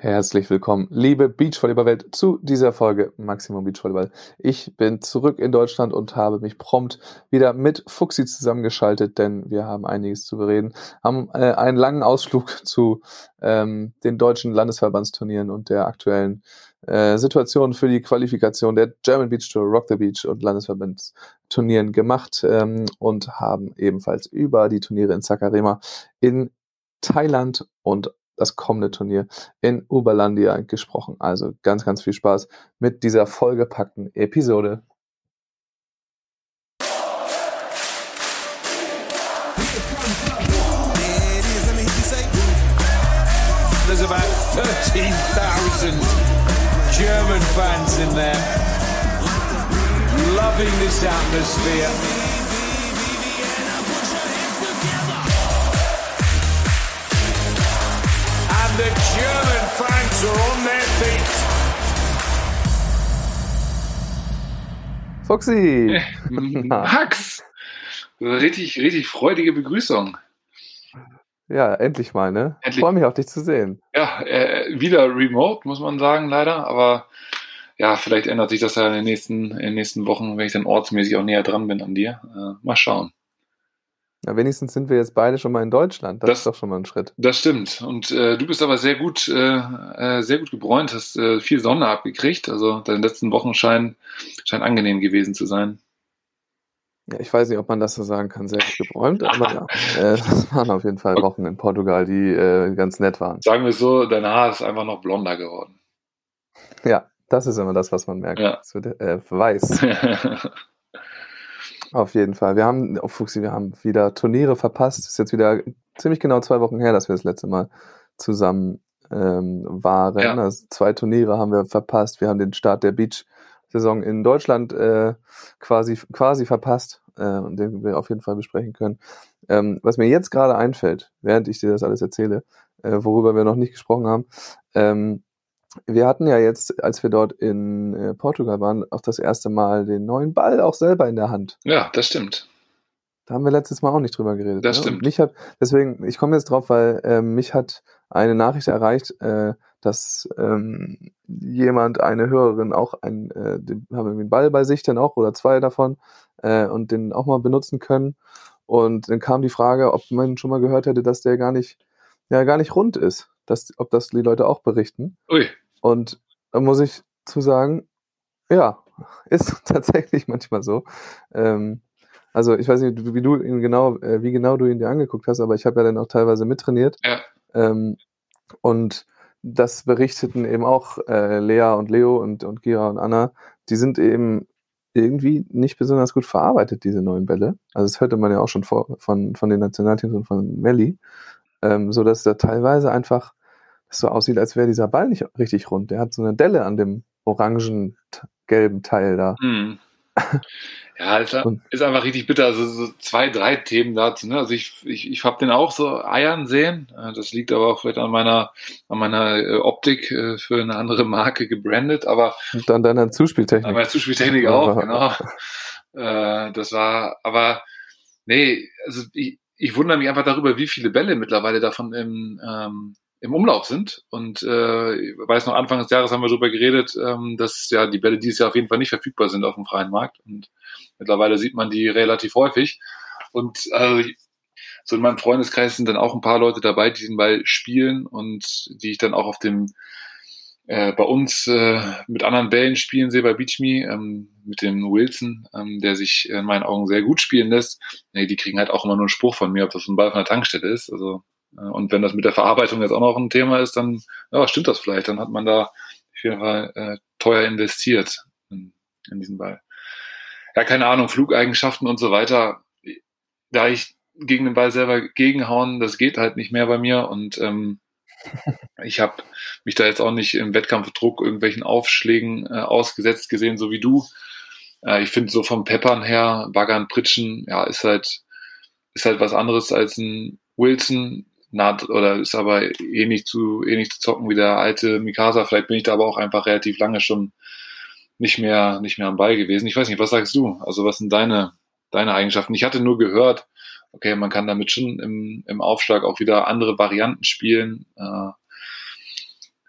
Herzlich willkommen, liebe Beachvolleyball-Welt, zu dieser Folge Maximum Beachvolleyball. Ich bin zurück in Deutschland und habe mich prompt wieder mit Fuxi zusammengeschaltet, denn wir haben einiges zu bereden. Haben äh, einen langen Ausflug zu ähm, den deutschen Landesverbandsturnieren und der aktuellen äh, Situation für die Qualifikation der German Beach Tour, Rock the Beach und Landesverbandsturnieren gemacht ähm, und haben ebenfalls über die Turniere in Sakarema in Thailand und das kommende Turnier in Uberlandia gesprochen. Also ganz, ganz viel Spaß mit dieser vollgepackten Episode. There's about 13,000 German fans in there, loving this atmosphere. The German fans are on their feet. Foxy! Max! Richtig, richtig freudige Begrüßung. Ja, endlich mal, ne? Endlich. Freue mich auf dich zu sehen. Ja, äh, wieder remote, muss man sagen, leider. Aber ja, vielleicht ändert sich das ja in den nächsten, in den nächsten Wochen, wenn ich dann ortsmäßig auch näher dran bin an dir. Äh, mal schauen. Na, wenigstens sind wir jetzt beide schon mal in Deutschland. Das, das ist doch schon mal ein Schritt. Das stimmt. Und äh, du bist aber sehr gut, äh, äh, sehr gut gebräunt, hast äh, viel Sonne abgekriegt. Also deine letzten Wochen scheinen, scheinen angenehm gewesen zu sein. Ja, ich weiß nicht, ob man das so sagen kann, sehr gut gebräunt, aber ja, äh, das waren auf jeden Fall Wochen in Portugal, die äh, ganz nett waren. Sagen wir so, dein Haar ist einfach noch blonder geworden. Ja, das ist immer das, was man merkt. Ja. Es wird weiß. Auf jeden Fall. Wir haben, oh Fuchsi, wir haben wieder Turniere verpasst. Ist jetzt wieder ziemlich genau zwei Wochen her, dass wir das letzte Mal zusammen ähm, waren. Ja. Also zwei Turniere haben wir verpasst. Wir haben den Start der Beach-Saison in Deutschland äh, quasi, quasi verpasst, äh, den wir auf jeden Fall besprechen können. Ähm, was mir jetzt gerade einfällt, während ich dir das alles erzähle, äh, worüber wir noch nicht gesprochen haben, ähm, wir hatten ja jetzt, als wir dort in äh, Portugal waren, auch das erste Mal den neuen Ball auch selber in der Hand. Ja, das stimmt. Da haben wir letztes Mal auch nicht drüber geredet. Das ne? stimmt. mich hat, deswegen, ich komme jetzt drauf, weil äh, mich hat eine Nachricht erreicht, äh, dass ähm, jemand, eine Hörerin auch ein, äh, den, haben wir einen Ball bei sich dann auch oder zwei davon äh, und den auch mal benutzen können. Und dann kam die Frage, ob man schon mal gehört hätte, dass der gar nicht, ja, gar nicht rund ist dass, ob das die Leute auch berichten. Ui. Und da muss ich zu sagen, ja, ist tatsächlich manchmal so. Ähm, also ich weiß nicht, wie du ihn genau, äh, wie genau du ihn dir angeguckt hast, aber ich habe ja dann auch teilweise mittrainiert. Ja. Ähm, und das berichteten eben auch äh, Lea und Leo und, und Gira und Anna. Die sind eben irgendwie nicht besonders gut verarbeitet, diese neuen Bälle. Also das hörte man ja auch schon vor, von, von den Nationalteams und von Melli. Ähm, so dass da teilweise einfach es so aussieht, als wäre dieser Ball nicht richtig rund. Der hat so eine Delle an dem orangen-gelben Teil da. Mm. Ja, ist, ist, einfach richtig bitter. Also so zwei, drei Themen dazu. Ne? Also ich, ich, ich habe den auch so eiern sehen. Äh, das liegt aber auch vielleicht an meiner, an meiner äh, Optik äh, für eine andere Marke gebrandet. Aber Und an deiner Zuspieltechnik. An meiner Zuspieltechnik auch, genau. das war, aber nee, also ich, ich wundere mich einfach darüber, wie viele Bälle mittlerweile davon im, ähm, im Umlauf sind. Und äh, ich weiß noch, Anfang des Jahres haben wir darüber geredet, ähm, dass ja die Bälle dieses Jahr auf jeden Fall nicht verfügbar sind auf dem freien Markt. Und mittlerweile sieht man die relativ häufig. Und äh, so in meinem Freundeskreis sind dann auch ein paar Leute dabei, die den Ball spielen und die ich dann auch auf dem äh, bei uns äh, mit anderen Bällen spielen sehe bei BeachMe, ähm, mit dem Wilson, ähm, der sich in meinen Augen sehr gut spielen lässt. Nee, die kriegen halt auch immer nur einen Spruch von mir, ob das ein Ball von der Tankstelle ist. Also und wenn das mit der Verarbeitung jetzt auch noch ein Thema ist, dann ja, stimmt das vielleicht. Dann hat man da auf jeden Fall äh, teuer investiert in, in diesen Ball. Ja, keine Ahnung, Flugeigenschaften und so weiter. Da ich gegen den Ball selber gegenhauen, das geht halt nicht mehr bei mir und ähm, ich habe mich da jetzt auch nicht im Wettkampfdruck irgendwelchen Aufschlägen äh, ausgesetzt gesehen, so wie du. Äh, ich finde so vom Peppern her, Baggern, Pritschen, ja, ist halt, ist halt was anderes als ein Wilson, nah, oder ist aber ähnlich zu, ähnlich zu zocken wie der alte Mikasa. Vielleicht bin ich da aber auch einfach relativ lange schon nicht mehr, nicht mehr am Ball gewesen. Ich weiß nicht, was sagst du? Also was sind deine, deine Eigenschaften? Ich hatte nur gehört, okay, man kann damit schon im, im Aufschlag auch wieder andere Varianten spielen. Äh,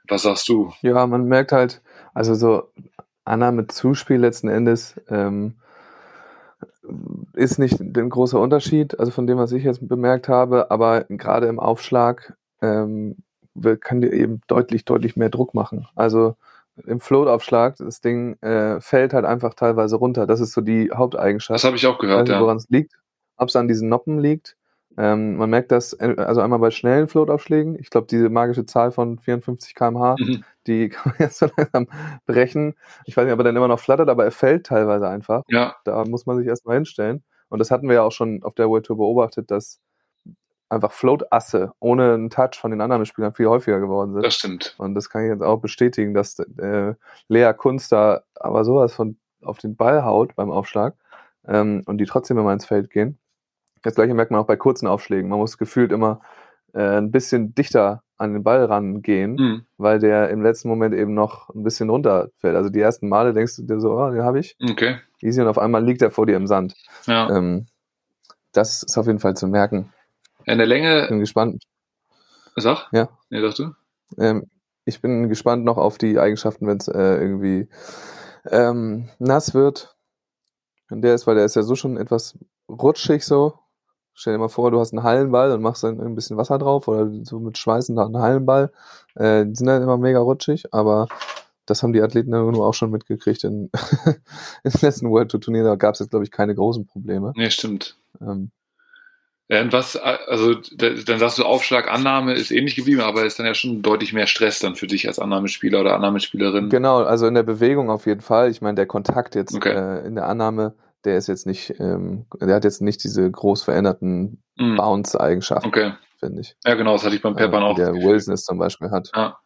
Was sagst du? Ja, man merkt halt, also so Annahme Zuspiel letzten Endes ähm, ist nicht ein großer Unterschied, also von dem, was ich jetzt bemerkt habe, aber gerade im Aufschlag ähm, kann dir eben deutlich, deutlich mehr Druck machen. Also im Float-Aufschlag, das Ding äh, fällt halt einfach teilweise runter. Das ist so die Haupteigenschaft. Das habe ich auch gehört, ich weiß nicht, woran es liegt. Ob es an diesen Noppen liegt. Ähm, man merkt das, äh, also einmal bei schnellen Float-Aufschlägen. Ich glaube, diese magische Zahl von 54 km/h, mhm. die kann man jetzt so langsam brechen. Ich weiß nicht, ob er dann immer noch flattert, aber er fällt teilweise einfach. Ja. Da muss man sich erstmal hinstellen. Und das hatten wir ja auch schon auf der World Tour beobachtet, dass einfach Float-Asse ohne einen Touch von den anderen Spielern viel häufiger geworden sind. Das stimmt. Und das kann ich jetzt auch bestätigen, dass äh, Lea Kunst da aber sowas von auf den Ball haut beim Aufschlag ähm, und die trotzdem immer ins Feld gehen. Das gleiche merkt man auch bei kurzen Aufschlägen. Man muss gefühlt immer äh, ein bisschen dichter an den Ball rangehen, mhm. weil der im letzten Moment eben noch ein bisschen runterfällt. Also die ersten Male denkst du dir so, oh, den habe ich. Okay. Easy und auf einmal liegt er vor dir im Sand. Ja. Ähm, das ist auf jeden Fall zu merken. In der Länge. Ich bin gespannt. Sag? Ja. Nee, dachte. Ähm, ich bin gespannt noch auf die Eigenschaften, wenn es äh, irgendwie ähm, nass wird. Und der ist, weil der ist ja so schon etwas rutschig so. Stell dir mal vor, du hast einen Hallenball und machst dann ein bisschen Wasser drauf oder so mit Schweißen da einen Hallenball. Äh, die sind dann immer mega rutschig, aber das haben die Athleten dann nur auch schon mitgekriegt. In, den letzten World Tour Turnier, gab es jetzt, glaube ich, keine großen Probleme. Nee, stimmt. Ähm, und was, also dann sagst du, Aufschlagannahme ist ähnlich geblieben, aber ist dann ja schon deutlich mehr Stress dann für dich als Annahmespieler oder Annahmespielerin. Genau, also in der Bewegung auf jeden Fall. Ich meine, der Kontakt jetzt okay. äh, in der Annahme, der ist jetzt nicht, ähm, der hat jetzt nicht diese groß veränderten mm. Bounce-Eigenschaften, okay. finde ich. Ja, genau, das hatte ich beim Peppern äh, auch. Der Wilson es zum Beispiel hat. Ja.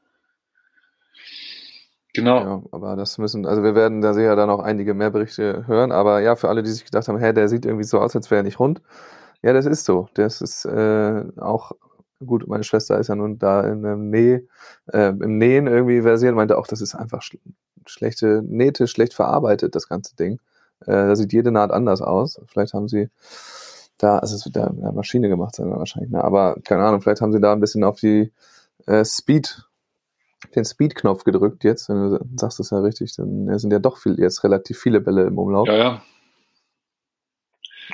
Genau. Ja, aber das müssen, also wir werden da sicher dann auch einige mehr Berichte hören, aber ja, für alle, die sich gedacht haben, hä, der sieht irgendwie so aus, als wäre er nicht rund ja, das ist so. Das ist äh, auch gut. Meine Schwester ist ja nun da in einem Näh, äh, im Nähen irgendwie versiert, meinte auch, das ist einfach sch schlechte Nähte, schlecht verarbeitet, das ganze Ding. Äh, da sieht jede Naht anders aus. Vielleicht haben sie da, also es wird da mit der Maschine gemacht sein wahrscheinlich, ne? aber keine Ahnung, vielleicht haben sie da ein bisschen auf die äh, Speed, den Speed-Knopf gedrückt jetzt, wenn du sagst das ja richtig, dann sind ja doch viel, jetzt relativ viele Bälle im Umlauf. Ja, ja.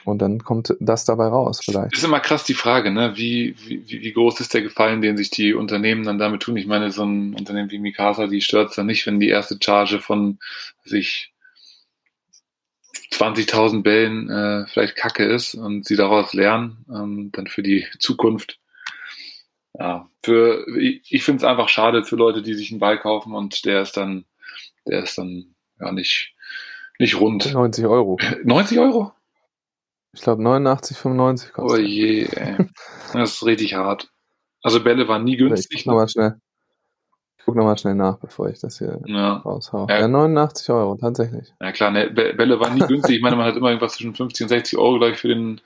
Und dann kommt das dabei raus, vielleicht. Ist immer krass die Frage, ne? Wie, wie, wie groß ist der Gefallen, den sich die Unternehmen dann damit tun? Ich meine, so ein Unternehmen wie Mikasa, die stört es dann nicht, wenn die erste Charge von sich 20.000 Bällen äh, vielleicht kacke ist und sie daraus lernen, ähm, dann für die Zukunft. Ja, für, ich, ich finde es einfach schade für Leute, die sich einen Ball kaufen und der ist dann, der ist dann ja nicht, nicht rund. 90 Euro. 90 Euro? Ich glaube 89, 95 kostet. Oh je, ey. Das ist richtig hart. Also Bälle waren nie günstig. Ich guck nochmal schnell. Ich guck nochmal schnell nach, bevor ich das hier ja. raushau. Ja. ja, 89 Euro, tatsächlich. Ja klar, ne, Bälle waren nie günstig. Ich meine, man hat immer irgendwas zwischen 50 und 60 Euro gleich für, den,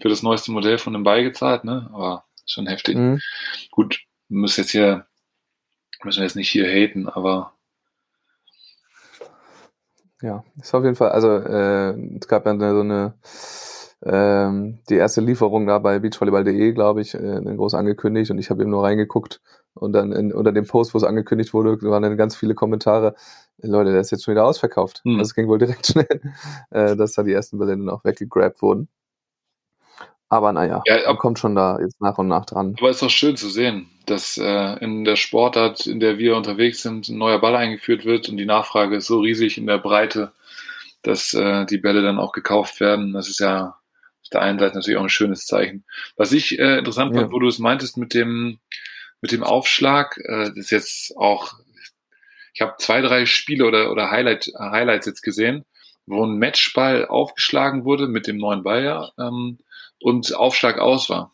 für das neueste Modell von dem Ball gezahlt, ne? Aber schon heftig. Mhm. Gut, müssen jetzt hier, müssen wir jetzt nicht hier haten, aber ja, ist auf jeden Fall, also äh, es gab ja so eine ähm, die erste Lieferung da bei beachvolleyball.de, glaube ich, äh, groß angekündigt und ich habe eben nur reingeguckt und dann in, unter dem Post, wo es angekündigt wurde, waren dann ganz viele Kommentare, Leute, der ist jetzt schon wieder ausverkauft. Mhm. Also es ging wohl direkt schnell, äh, dass da die ersten Bälle dann auch weggegrabt wurden. Aber naja, ja, ab, kommt schon da jetzt nach und nach dran. Aber ist doch schön zu sehen, dass äh, in der Sportart, in der wir unterwegs sind, ein neuer Ball eingeführt wird und die Nachfrage ist so riesig in der Breite, dass äh, die Bälle dann auch gekauft werden. Das ist ja auf der einen Seite natürlich auch ein schönes Zeichen. Was ich äh, interessant ja. fand, wo du es meintest mit dem, mit dem Aufschlag, äh, das ist jetzt auch, ich habe zwei, drei Spiele oder, oder Highlight, Highlights jetzt gesehen, wo ein Matchball aufgeschlagen wurde mit dem neuen Ball ja, ähm, und Aufschlag aus war.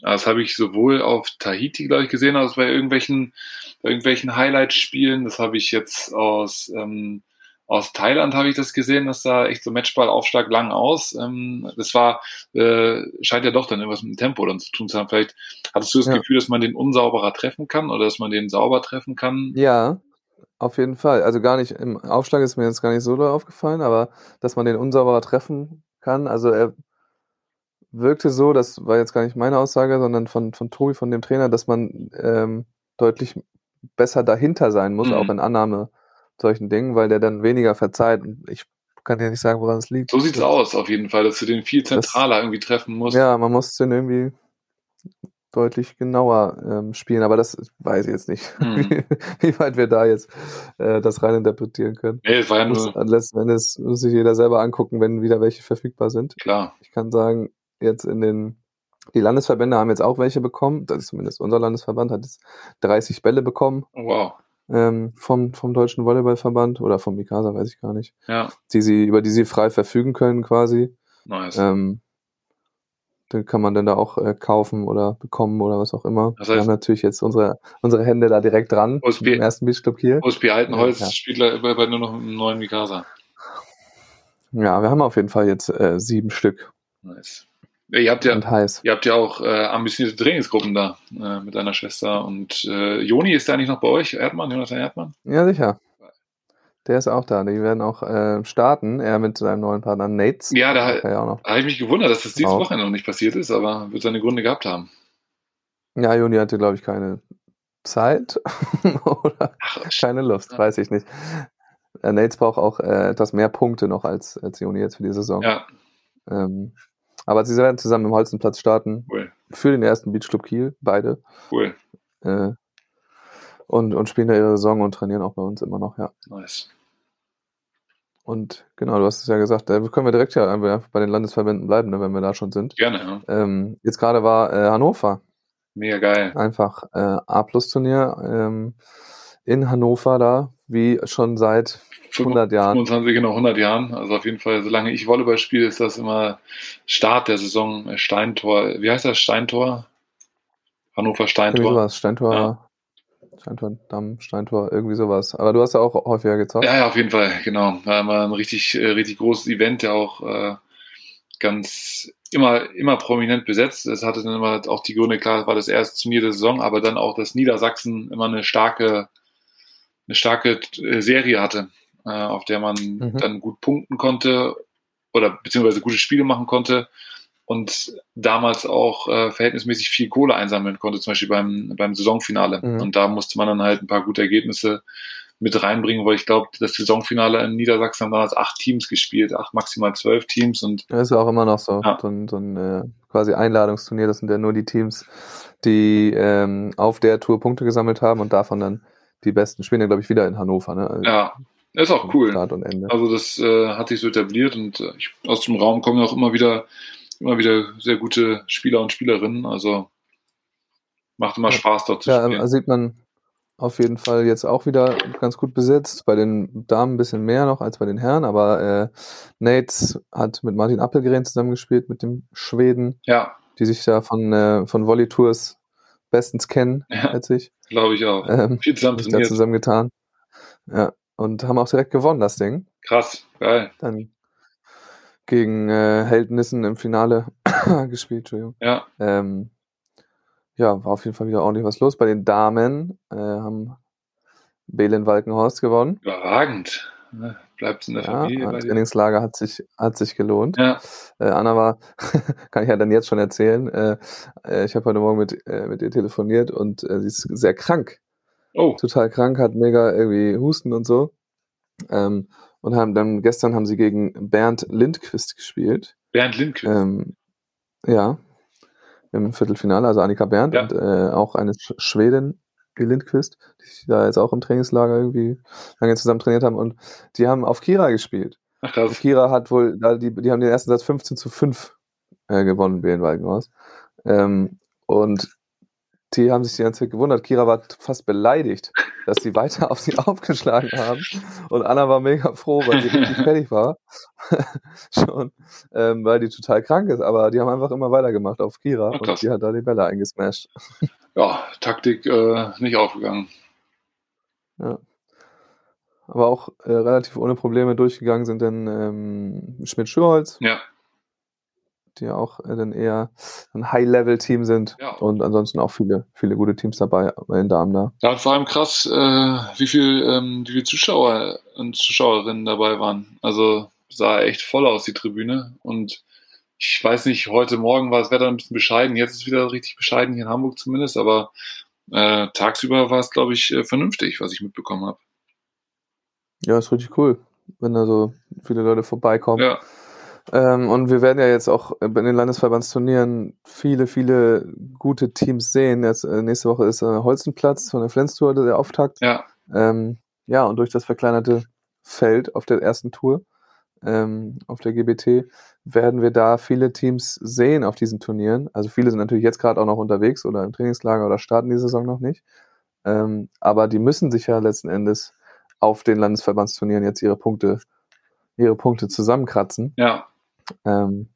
Das habe ich sowohl auf Tahiti, glaube ich, gesehen, als bei irgendwelchen, bei irgendwelchen Highlight-Spielen. Das habe ich jetzt aus ähm, aus Thailand habe ich das gesehen, dass da echt so Matchball-Aufschlag lang aus. Ähm, das war, äh, scheint ja doch dann irgendwas mit dem Tempo dann zu tun zu haben. Vielleicht hattest du das ja. Gefühl, dass man den unsauberer treffen kann oder dass man den sauber treffen kann? Ja, auf jeden Fall. Also gar nicht, im Aufschlag ist mir jetzt gar nicht so aufgefallen, aber dass man den unsauberer treffen kann. Also er wirkte so, das war jetzt gar nicht meine Aussage, sondern von, von Tobi, von dem Trainer, dass man ähm, deutlich besser dahinter sein muss, Mhm. auch in Annahme solchen Dingen, weil der dann weniger verzeiht. Und ich kann dir nicht sagen, woran es liegt. So sieht's Das- aus, auf jeden Fall, dass du den viel zentraler irgendwie treffen musst. Ja, man muss den irgendwie deutlich genauer ähm, spielen, aber das weiß ich jetzt nicht, Mhm. wie, wie weit wir da jetzt äh, das reininterpretieren können. Nee, es war ja Muss, nur, letzten Endes muss sich jeder selber angucken, wenn wieder welche verfügbar sind. klar. Ich kann sagen, jetzt in den, die Landesverbände haben jetzt auch welche bekommen, das ist zumindest unser Landesverband, hat jetzt 30 Bälle bekommen Oh, Wow. Ähm, vom, vom Deutschen Volleyballverband oder vom Mikasa, weiß ich gar nicht, Ja, die sie, über die sie frei verfügen können quasi. nice. Ähm, den kann man dann da auch äh, kaufen oder bekommen oder was auch immer. Das wir heißt- haben natürlich jetzt unsere, unsere Hände da direkt dran OSB. im ersten Beachclub hier. OSB Altenholz Ja. spielt le- bald nur noch einem neuen Mikasa. Ja, wir haben auf jeden Fall jetzt äh, sieben Stück Nice. Ihr habt ja, und heiß. ihr habt ja auch äh, ambitionierte Trainingsgruppen da äh, mit deiner Schwester. Und äh, Joni ist da nicht noch bei euch? Erdmann, Jonathan Erdmann? Ja, sicher. Der ist auch da. Die werden auch äh, starten. Er mit seinem neuen Partner Nates. Ja, da- Ja, habe ich mich gewundert, dass das dieses Auch. Wochenende noch nicht passiert ist, aber wird seine Gründe gehabt haben. ja Juni hatte, glaube ich, keine Zeit oder Ach, keine Lust. Weiß ich nicht. Äh, Nates braucht auch äh, etwas mehr Punkte noch als, als Juni jetzt für die Saison. ja, Ähm, aber sie werden zusammen im Holzenplatz starten. cool, Für den ersten Beachclub Kiel, beide. cool, Äh, und, und spielen da ihre Saison und trainieren auch bei uns immer noch, ja. nice. Und genau, du hast es ja gesagt, da können wir direkt ja einfach bei den Landesverbänden bleiben, ne, wenn wir da schon sind. Gerne, ja. Ähm, jetzt gerade war äh, Hannover Mega geil. einfach äh, A-Plus-Turnier ähm, in Hannover da, wie schon seit 100 Jahren. 25, genau, 100 Jahren. Also auf jeden Fall, solange ich Volleyball spiele, ist das immer Start der Saison. äh, Steintor. Wie heißt das? Steintor? Hannover Irgendwie Steintor. sowas, Steintor, Ja. Steintor, Damm, Steintor, irgendwie sowas. Aber du hast ja auch häufiger gezockt. Ja, ja, auf jeden Fall, genau. War immer ein richtig, äh, richtig großes Event, der auch äh, ganz immer, immer prominent besetzt. Es hatte dann immer auch die Gründe, klar, war das erste Turnier der Saison, aber dann auch, dass Niedersachsen immer eine starke, eine starke äh, Serie hatte, äh, auf der man Mhm. dann gut punkten konnte oder beziehungsweise gute Spiele machen konnte und damals auch äh, verhältnismäßig viel Kohle einsammeln konnte, zum Beispiel beim, beim Saisonfinale. Mhm. Und da musste man dann halt ein paar gute Ergebnisse mit reinbringen, weil ich glaube, das Saisonfinale in Niedersachsen haben damals acht Teams gespielt, acht maximal zwölf Teams und Das ist ja auch immer noch so. Ja. So ein, so ein äh, quasi Einladungsturnier. Das sind ja nur die Teams, die ähm, auf der Tour Punkte gesammelt haben und davon dann die besten spielen ja, glaube ich, wieder in Hannover. Ne? Also ja, ist auch cool. Start und Ende. Also das äh, hat sich so etabliert und äh, ich, aus dem Raum kommen ja auch immer wieder, immer wieder sehr gute Spieler und Spielerinnen. Also macht immer Ja. Spaß dort zu Ja, spielen. ähm, sieht man auf jeden Fall jetzt auch wieder ganz gut besetzt. Bei den Damen ein bisschen mehr noch als bei den Herren, aber äh, Nates hat mit Martin Appelgren zusammengespielt, mit dem Schweden, ja, die sich da von, äh, von Volley Tours bestens kennen, Ja. als ich. glaube ich auch. Ähm, Viel zusammen da zusammengetan. Ja, und haben auch direkt gewonnen, das Ding. Krass, geil. Dann gegen äh, Heldnissen im Finale gespielt, Entschuldigung. Ja, Ähm, ja, war auf jeden Fall wieder ordentlich was los. Bei den Damen äh, haben Belen Walkenhorst gewonnen. überragend. Bleibt in der Ja, Familie. das. Trainingslager hat sich, hat sich gelohnt. Ja, Äh, Anna war, kann ich ja dann jetzt schon erzählen, äh, äh, ich habe heute Morgen mit, äh, mit ihr telefoniert und äh, sie ist sehr krank. oh, Total krank, hat mega irgendwie Husten und so. Ähm, und haben dann gestern haben sie gegen Bernd Lindquist gespielt. Bernd Lindquist. Ähm, ja, im Viertelfinale, also Annika Berndt Ja. und äh, auch eine Sch Schwedin, Lindquist, die da jetzt auch im Trainingslager irgendwie lange zusammen trainiert haben und die haben auf Kira gespielt. Ach krass. Kira hat wohl, da die, die haben den ersten Satz 15 zu 5 äh, gewonnen, BN Walkenhaus. Ähm, und die haben sich die ganze Zeit gewundert. Kira war fast beleidigt, dass sie weiter auf sie aufgeschlagen haben. Und Anna war mega froh, weil sie richtig fertig war. Schon, ähm, weil die total krank ist. Aber die haben einfach immer weitergemacht auf Kira. Ach, und die hat da die Bälle eingesmashed. Ja, Taktik äh, nicht aufgegangen. Aber auch äh, relativ ohne Probleme durchgegangen sind dann ähm, Schmidt-Schürholz, Ja, die ja auch äh, dann eher ein High-Level-Team sind. Ja. Und ansonsten auch viele, viele gute Teams dabei bei den Damen da. da war vor allem krass, äh, wie viel, ähm, wie viele Zuschauer und Zuschauerinnen dabei waren. Also sah echt voll aus, die Tribüne. Und ich weiß nicht, heute Morgen war das Wetter ein bisschen bescheiden. Jetzt ist es wieder richtig bescheiden, hier in Hamburg zumindest. Aber äh, tagsüber war es, glaube ich, äh, vernünftig, was ich mitbekommen habe. Ja, ist richtig cool, wenn da so viele Leute vorbeikommen. Ja. Ähm, und wir werden ja jetzt auch in den Landesverbandsturnieren viele, viele gute Teams sehen. Jetzt, äh, nächste Woche ist äh, Holzenplatz von der Flens-Tour der Auftakt. Ja. Ähm, ja, und durch das verkleinerte Feld auf der ersten Tour, ähm, auf der GBT, werden wir da viele Teams sehen auf diesen Turnieren. Also viele sind natürlich jetzt gerade auch noch unterwegs oder im Trainingslager oder starten die Saison noch nicht. Ähm, aber die müssen sich ja letzten Endes auf den Landesverbandsturnieren jetzt ihre Punkte, ihre Punkte zusammenkratzen. Ja. Ähm,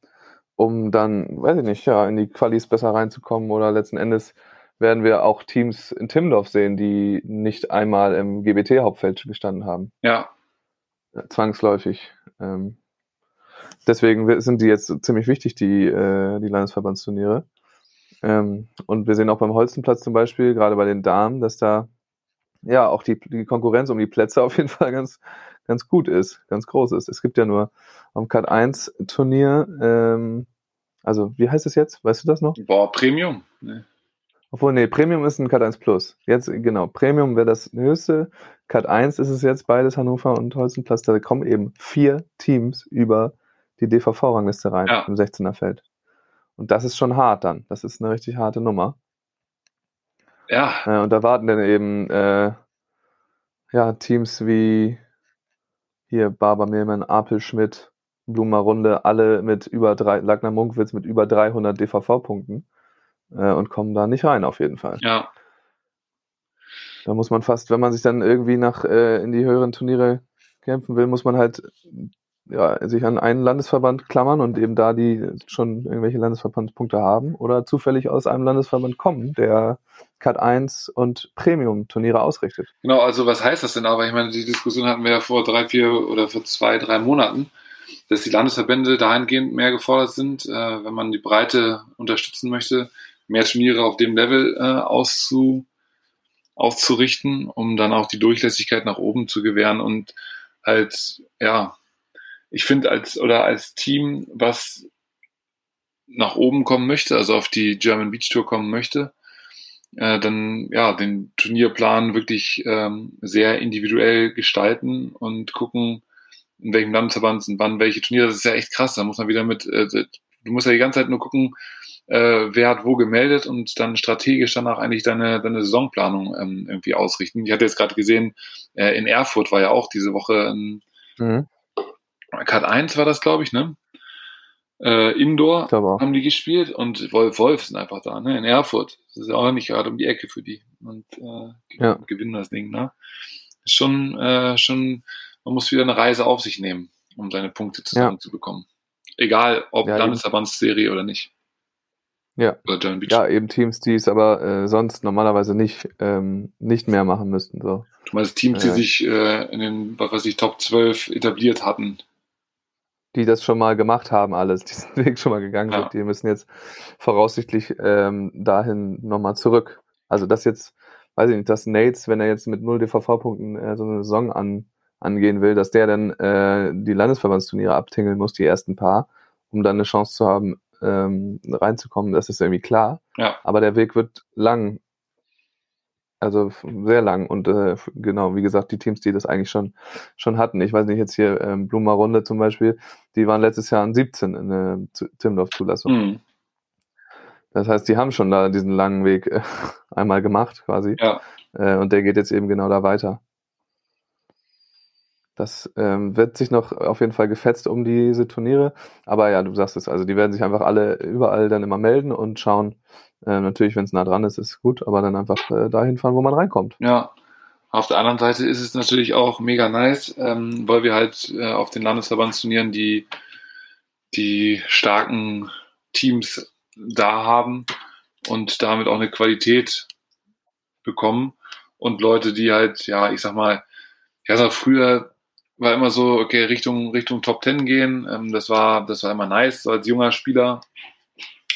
um dann, weiß ich nicht, ja, in die Qualis besser reinzukommen oder letzten Endes werden wir auch Teams in Timmendorf sehen, die nicht einmal im GBT-Hauptfeld gestanden haben. Ja. Zwangsläufig. Ähm, deswegen sind die jetzt ziemlich wichtig, die, äh, die Landesverbandsturniere. Ähm, und wir sehen auch beim Holzenplatz zum Beispiel, gerade bei den Damen, dass da ja auch die, die Konkurrenz um die Plätze auf jeden Fall ganz, ganz gut ist, ganz groß ist. Es gibt ja nur am Cut 1 Turnier, ähm, also wie heißt es jetzt? Weißt du das noch? Boah, Premium. Nee. Obwohl, nee, Premium ist ein Cut 1 Plus. Jetzt, genau, Premium wäre das höchste. Cut 1 ist es jetzt beides Hannover und Holzenplatz. Da kommen eben vier Teams über die DVV-Rangliste rein Ja. im 16er Feld. Und das ist schon hart dann. Das ist eine richtig harte Nummer. Ja, Äh, und da warten dann eben äh, ja, Teams wie hier Barber Mehlmann, Apel Schmidt, Blumer Runde, alle mit über drei, Lagner Munkwitz mit über 300 DVV-Punkten äh, und kommen da nicht rein auf jeden Fall. ja, Da muss man fast, wenn man sich dann irgendwie nach äh, in die höheren Turniere kämpfen will, muss man halt ja, sich an einen Landesverband klammern und eben da die schon irgendwelche Landesverbandspunkte haben oder zufällig aus einem Landesverband kommen, der Cut 1 und Premium-Turniere ausrichtet. genau. Also was heißt das denn aber? Ich meine, die Diskussion hatten wir ja vor drei, vier oder vor zwei, drei Monaten, dass die Landesverbände dahingehend mehr gefordert sind, äh, wenn man die Breite unterstützen möchte, mehr Turniere auf dem Level äh, auszu, auszurichten, um dann auch die Durchlässigkeit nach oben zu gewähren und halt, ja, ich finde als oder als Team, was nach oben kommen möchte, also auf die German Beach Tour kommen möchte, äh, dann ja den Turnierplan wirklich ähm, sehr individuell gestalten und gucken, in welchem Landesverband sind wann welche Turniere. Das ist ja echt krass. Da muss man wieder mit, äh, du musst ja die ganze Zeit nur gucken, äh, wer hat wo gemeldet und dann strategisch danach eigentlich deine, deine Saisonplanung ähm, irgendwie ausrichten. Ich hatte jetzt gerade gesehen, äh, in Erfurt war ja auch diese Woche ein Cut 1 war das, glaube ich, ne? Äh, Indoor haben die gespielt und Wolf Wolf sind einfach da, ne? In Erfurt. Das ist ja auch nicht gerade um die Ecke für die. Und äh, die Ja. gewinnen das Ding, ne? Ist schon, äh, schon, man muss wieder eine Reise auf sich nehmen, um seine Punkte zusammenzubekommen. Egal ob Ja. Landesverbandsserie oder nicht. Ja. Ja, eben Teams, die es aber äh, sonst normalerweise nicht, ähm, nicht mehr machen müssten. So. Du meinst Teams, die Ja. sich äh, in den, was weiß ich, Top 12 etabliert hatten. Die das schon mal gemacht haben, alles, diesen Weg schon mal gegangen Ja. sind, die müssen jetzt voraussichtlich ähm, dahin nochmal zurück. Also das jetzt, weiß ich nicht, dass Nates, wenn er jetzt mit 0 DVV-Punkten äh, so eine Saison an, angehen will, dass der dann äh, die Landesverbandsturniere abtingeln muss, die ersten paar, um dann eine Chance zu haben, ähm, reinzukommen, das ist irgendwie klar. Ja. Aber der Weg wird lang. Also sehr lang. Und äh, genau, wie gesagt, die Teams, die das eigentlich schon, schon hatten. Ich weiß nicht, jetzt hier ähm, Blumer Runde zum Beispiel, die waren letztes Jahr an 17 in der Zu- Timmendorf-Zulassung. Hm. Das heißt, die haben schon da diesen langen Weg äh, einmal gemacht quasi. Ja. Äh, und der geht jetzt eben genau da weiter. Das ähm, wird sich noch auf jeden Fall gefetzt um diese Turniere. Aber ja, du sagst es, also die werden sich einfach alle überall dann immer melden und schauen. Äh, natürlich, wenn es nah dran ist, ist gut, aber dann einfach äh, dahin fahren, wo man reinkommt. Ja. Auf der anderen Seite ist es natürlich auch mega nice, ähm, weil wir halt äh, auf den Landesverbandsturnieren die, die starken Teams da haben und damit auch eine Qualität bekommen und Leute, die halt, ja, ich sag mal, auch früher war immer so, okay, Richtung, Richtung Top Ten gehen, ähm, das war, das war immer nice, so als junger Spieler.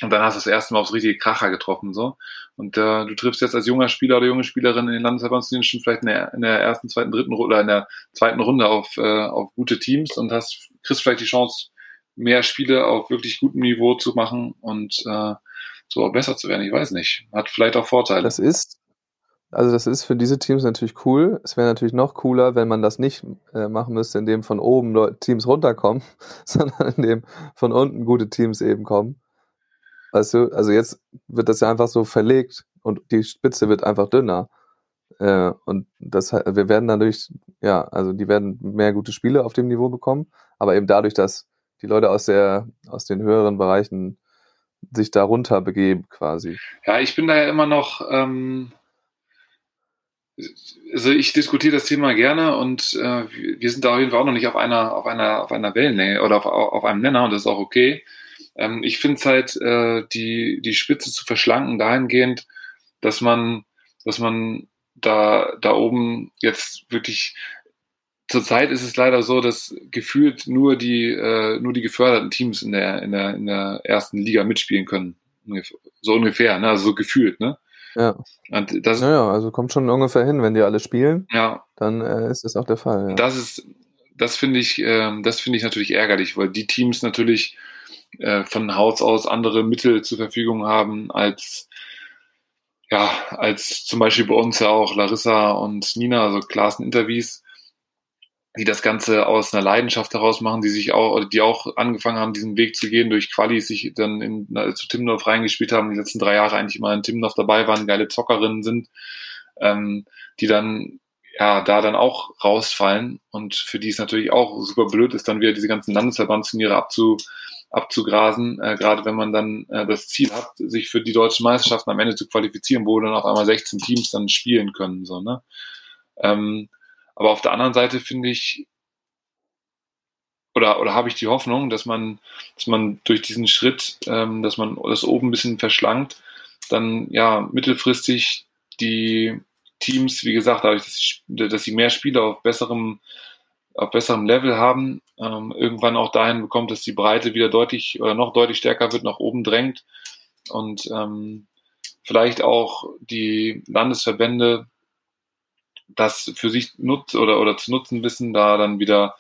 Und dann hast du das erste Mal aufs richtige Kracher getroffen, so. Und äh, du triffst jetzt als junger Spieler oder junge Spielerin in den Landesverbandsturnieren schon vielleicht in der, in der ersten, zweiten, dritten oder in der zweiten Runde auf, äh, auf gute Teams und hast, kriegst vielleicht die Chance, mehr Spiele auf wirklich gutem Niveau zu machen und äh, so besser zu werden. Ich weiß nicht. Hat vielleicht auch Vorteile. Das ist, also das ist für diese Teams natürlich cool. Es wäre natürlich noch cooler, wenn man das nicht äh, machen müsste, indem von oben Teams runterkommen, sondern indem von unten gute Teams eben kommen. Weißt du, also jetzt wird das ja einfach so verlegt und die Spitze wird einfach dünner. Äh, und das, wir werden dadurch, ja, also die werden mehr gute Spiele auf dem Niveau bekommen, aber eben dadurch, dass die Leute aus der, aus den höheren Bereichen sich darunter begeben, quasi. Ja, ich bin da ja immer noch, ähm, also ich diskutiere das Thema gerne und äh, wir sind da auf jeden Fall auch noch nicht auf einer, auf einer, auf einer Wellenlänge oder auf, auf einem Nenner und das ist auch okay. Ähm, ich finde es halt, äh, die, die Spitze zu verschlanken dahingehend, dass man, dass man da, da oben jetzt wirklich Zurzeit ist es leider so, dass gefühlt nur die, äh, nur die geförderten Teams in der, in, der, in der ersten Liga mitspielen können. So ungefähr, ne? also so gefühlt. Ne? Ja. Und das, ja, also kommt schon ungefähr hin, wenn die alle spielen, ja. dann äh, ist das auch der Fall. Ja. Das ist, das finde ich, äh, das finde ich natürlich ärgerlich, weil die Teams natürlich äh, von Haus aus andere Mittel zur Verfügung haben als ja, als zum Beispiel bei uns ja auch Larissa und Nina, also Klassen Interviews, die das Ganze aus einer Leidenschaft heraus machen, die sich auch, die auch angefangen haben, diesen Weg zu gehen, durch Qualis sich dann in, zu Timdorf reingespielt haben, die letzten drei Jahre eigentlich immer in Timdorf dabei waren, geile Zockerinnen sind, ähm, die dann ja da dann auch rausfallen und für die es natürlich auch super blöd ist, dann wieder diese ganzen Landesverbandsturniere abzu, abzugrasen, äh, gerade wenn man dann äh, das Ziel hat, sich für die deutschen Meisterschaften am Ende zu qualifizieren, wo dann auf einmal 16 Teams dann spielen können. So, ne? Ähm, aber auf der anderen Seite finde ich, oder, oder habe ich die Hoffnung, dass man, dass man durch diesen Schritt, ähm, dass man das oben ein bisschen verschlankt, dann ja mittelfristig die Teams, wie gesagt, dadurch, dass sie, dass sie mehr Spieler auf besserem, auf besserem Level haben, ähm, irgendwann auch dahin bekommt, dass die Breite wieder deutlich oder noch deutlich stärker wird, nach oben drängt und ähm, vielleicht auch die Landesverbände das für sich nutzt oder, oder zu nutzen wissen, da dann wieder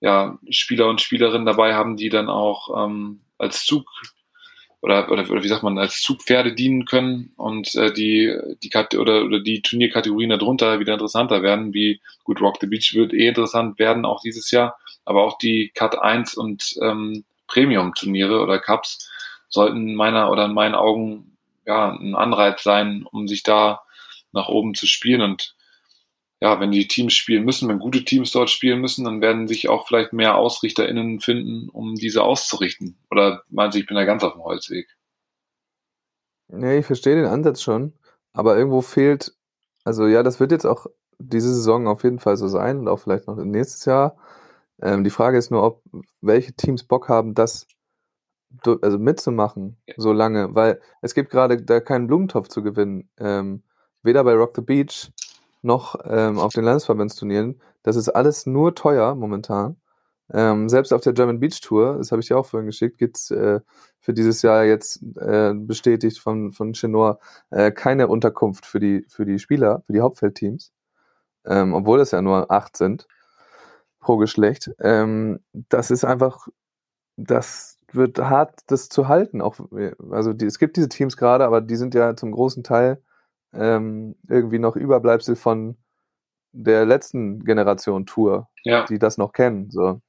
ja, Spieler und Spielerinnen dabei haben, die dann auch ähm, als Zug oder, oder, oder wie sagt man, als Zugpferde dienen können und äh, die, die oder, oder die Turnierkategorien darunter wieder interessanter werden, wie gut Rock the Beach wird eh interessant werden, auch dieses Jahr, aber auch die Cut 1 und ähm, Premium-Turniere oder Cups sollten meiner oder in meinen Augen ja ein Anreiz sein, um sich da nach oben zu spielen und ja, wenn die Teams spielen müssen, wenn gute Teams dort spielen müssen, dann werden sich auch vielleicht mehr AusrichterInnen finden, um diese auszurichten. Oder meinst du, ich bin da ganz auf dem Holzweg? Nee, ich verstehe den Ansatz schon, aber irgendwo fehlt, also ja, das wird jetzt auch diese Saison auf jeden Fall so sein und auch vielleicht noch nächstes Jahr. Ähm, die Frage ist nur, ob welche Teams Bock haben, das also mitzumachen ja. so lange, weil es gibt gerade da keinen Blumentopf zu gewinnen. Ähm, weder bei Rock the Beach noch ähm, auf den Landesverbandsturnieren. Das ist alles nur teuer momentan. Ähm, selbst auf der German Beach Tour, das habe ich dir auch vorhin geschickt, gibt's äh, für dieses Jahr jetzt äh, bestätigt von, von Chenor äh, keine Unterkunft für die, für die Spieler, für die Hauptfeldteams. Ähm, obwohl das ja nur acht sind pro Geschlecht. Ähm, das ist einfach, das wird hart, das zu halten. Auch, also die, es gibt diese Teams gerade, aber die sind ja zum großen Teil ähm, irgendwie noch Überbleibsel von der letzten Generation Tour, ja. die das noch kennen, so.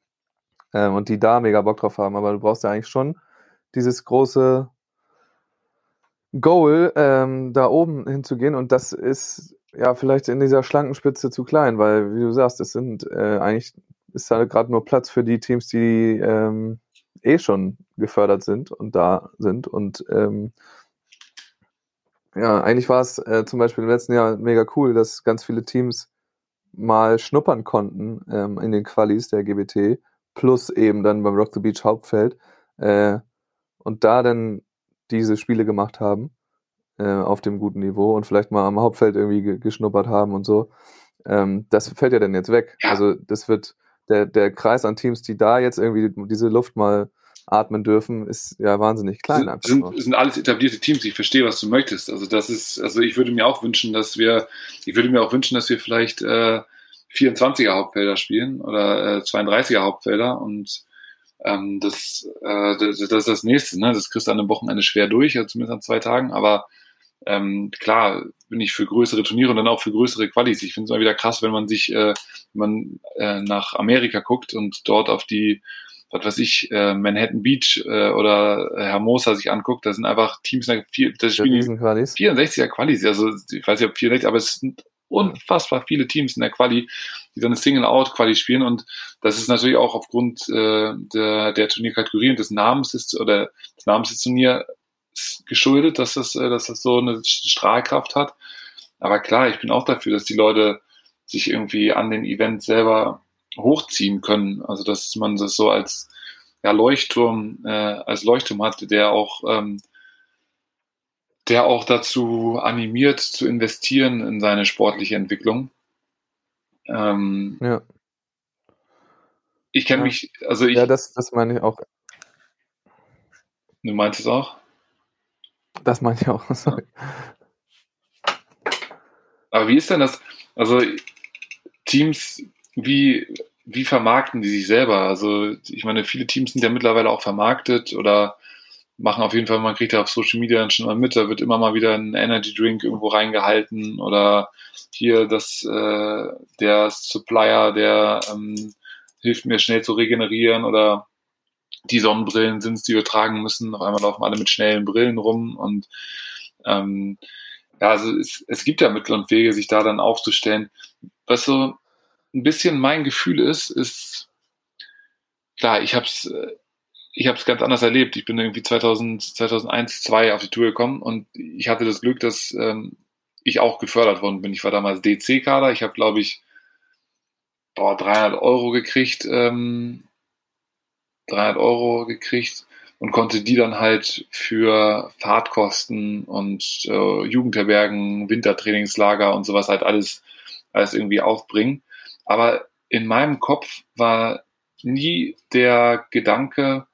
Ähm, und die da mega Bock drauf haben. Aber du brauchst ja eigentlich schon dieses große Goal, ähm, da oben hinzugehen. Und das ist ja vielleicht in dieser schlanken Spitze zu klein, weil, wie du sagst, es sind äh, eigentlich ist da gerade nur Platz für die Teams, die ähm, eh schon gefördert sind und da sind. Und ähm, ja, eigentlich war es äh, zum Beispiel im letzten Jahr mega cool, dass ganz viele Teams mal schnuppern konnten ähm, in den Qualis der GBT, plus eben dann beim Rock the Beach Hauptfeld äh, und da dann diese Spiele gemacht haben äh, auf dem guten Niveau und vielleicht mal am Hauptfeld irgendwie geschnuppert haben und so. Ähm, das fällt ja dann jetzt weg. Ja. Also das wird der, der Kreis an Teams, die da jetzt irgendwie diese Luft mal atmen dürfen, ist ja wahnsinnig klein. Einfach sind, sind alles etablierte Teams. Ich verstehe, was du möchtest. Also das ist, also ich würde mir auch wünschen, dass wir, ich würde mir auch wünschen, dass wir vielleicht äh, 24er Hauptfelder spielen oder äh, 32er Hauptfelder und ähm, das, äh, das, das ist das nächste. Ne? Das kriegst du an einem Wochenende schwer durch, also zumindest an zwei Tagen. Aber ähm, klar bin ich für größere Turniere und dann auch für größere Qualis. Ich finde es immer wieder krass, wenn man sich, äh, wenn man äh, nach Amerika guckt und dort auf die, was weiß ich, äh, Manhattan Beach äh, oder Hermosa sich anguckt, da sind einfach Teams, vier, das spielen 64er Qualis, also ich weiß nicht, ob 64, aber es sind unfassbar viele Teams in der Quali, die dann eine Single-Out-Quali spielen und das ist natürlich auch aufgrund äh, der, der Turnierkategorie und des Namens ist oder des Namens des Turnier geschuldet, dass das, äh, dass das so eine Strahlkraft hat. Aber klar, ich bin auch dafür, dass die Leute sich irgendwie an den Events selber hochziehen können. Also dass man das so als ja, Leuchtturm, äh, als Leuchtturm hat, der auch ähm, der auch dazu animiert, zu investieren in seine sportliche Entwicklung. Ähm, ja. Ich kenne ja. mich, also ich. Ja, das, das meine ich auch. Du meinst es auch? Das meine ich auch. Sorry. Aber wie ist denn das? Also Teams, wie, wie vermarkten die sich selber? Also ich meine, viele Teams sind ja mittlerweile auch vermarktet oder machen auf jeden Fall, man kriegt ja auf Social Media dann schon mal mit, da wird immer mal wieder ein Energy Drink irgendwo reingehalten oder hier das, äh, der Supplier, der ähm, hilft mir schnell zu regenerieren oder die Sonnenbrillen sind es, die wir tragen müssen. Auf einmal laufen alle mit schnellen Brillen rum und ähm, ja, also es, es gibt ja Mittel und Wege, sich da dann aufzustellen. Was so ein bisschen mein Gefühl ist, ist klar, ich habe es ich habe es ganz anders erlebt. Ich bin irgendwie 2000, 2001, 2002 auf die Tour gekommen und ich hatte das Glück, dass ähm, ich auch gefördert worden bin. Ich war damals DC-Kader. Ich habe, glaube ich, boah, 300 Euro gekriegt ähm, 300 Euro gekriegt und konnte die dann halt für Fahrtkosten und äh, Jugendherbergen, Wintertrainingslager und sowas halt alles, alles irgendwie aufbringen. Aber in meinem Kopf war nie der Gedanke,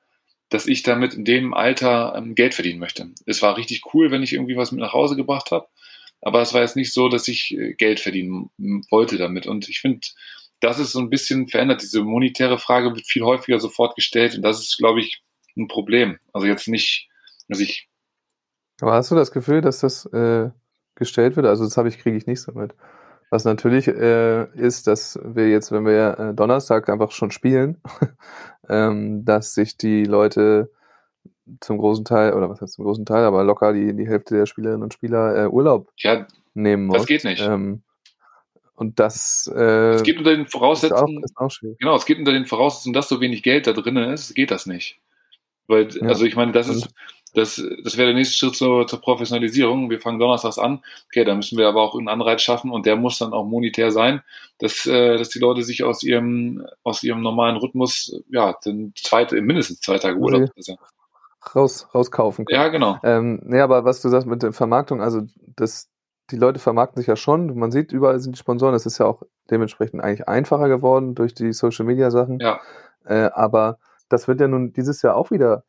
dass ich damit in dem Alter ähm, Geld verdienen möchte. Es war richtig cool, wenn ich irgendwie was mit nach Hause gebracht habe, aber es war jetzt nicht so, dass ich äh, Geld verdienen wollte damit. Und ich finde, das ist so ein bisschen verändert. Diese monetäre Frage wird viel häufiger sofort gestellt und das ist, glaube ich, ein Problem. Also jetzt nicht, also ich. Aber hast du das Gefühl, dass das äh, gestellt wird? Also das habe ich, kriege ich nicht so mit. Was natürlich äh, ist, dass wir jetzt, wenn wir äh, Donnerstag einfach schon spielen, ähm, dass sich die Leute zum großen Teil, oder was heißt zum großen Teil, aber locker die, die Hälfte der Spielerinnen und Spieler äh, Urlaub ja, nehmen muss. Das geht nicht. Ähm, und das, äh, es geht unter den Voraussetzungen, ist auch, ist auch genau, es geht unter den Voraussetzungen, dass so wenig Geld da drin ist, geht das nicht. Weil, ja. also ich meine, das ist, das, das wäre der nächste Schritt zur, zur Professionalisierung. Wir fangen donnerstags an. Okay, da müssen wir aber auch einen Anreiz schaffen und der muss dann auch monetär sein, dass, äh, dass die Leute sich aus ihrem, aus ihrem normalen Rhythmus, ja, den zweite, mindestens zwei Tage Urlaub also, raus, rauskaufen können. Ja, genau. Ähm, nee, aber was du sagst mit der Vermarktung, also das, die Leute vermarkten sich ja schon. Man sieht, überall sind die Sponsoren. Das ist ja auch dementsprechend eigentlich einfacher geworden durch die Social Media Sachen. Ja. Äh, aber das wird ja nun dieses Jahr auch wieder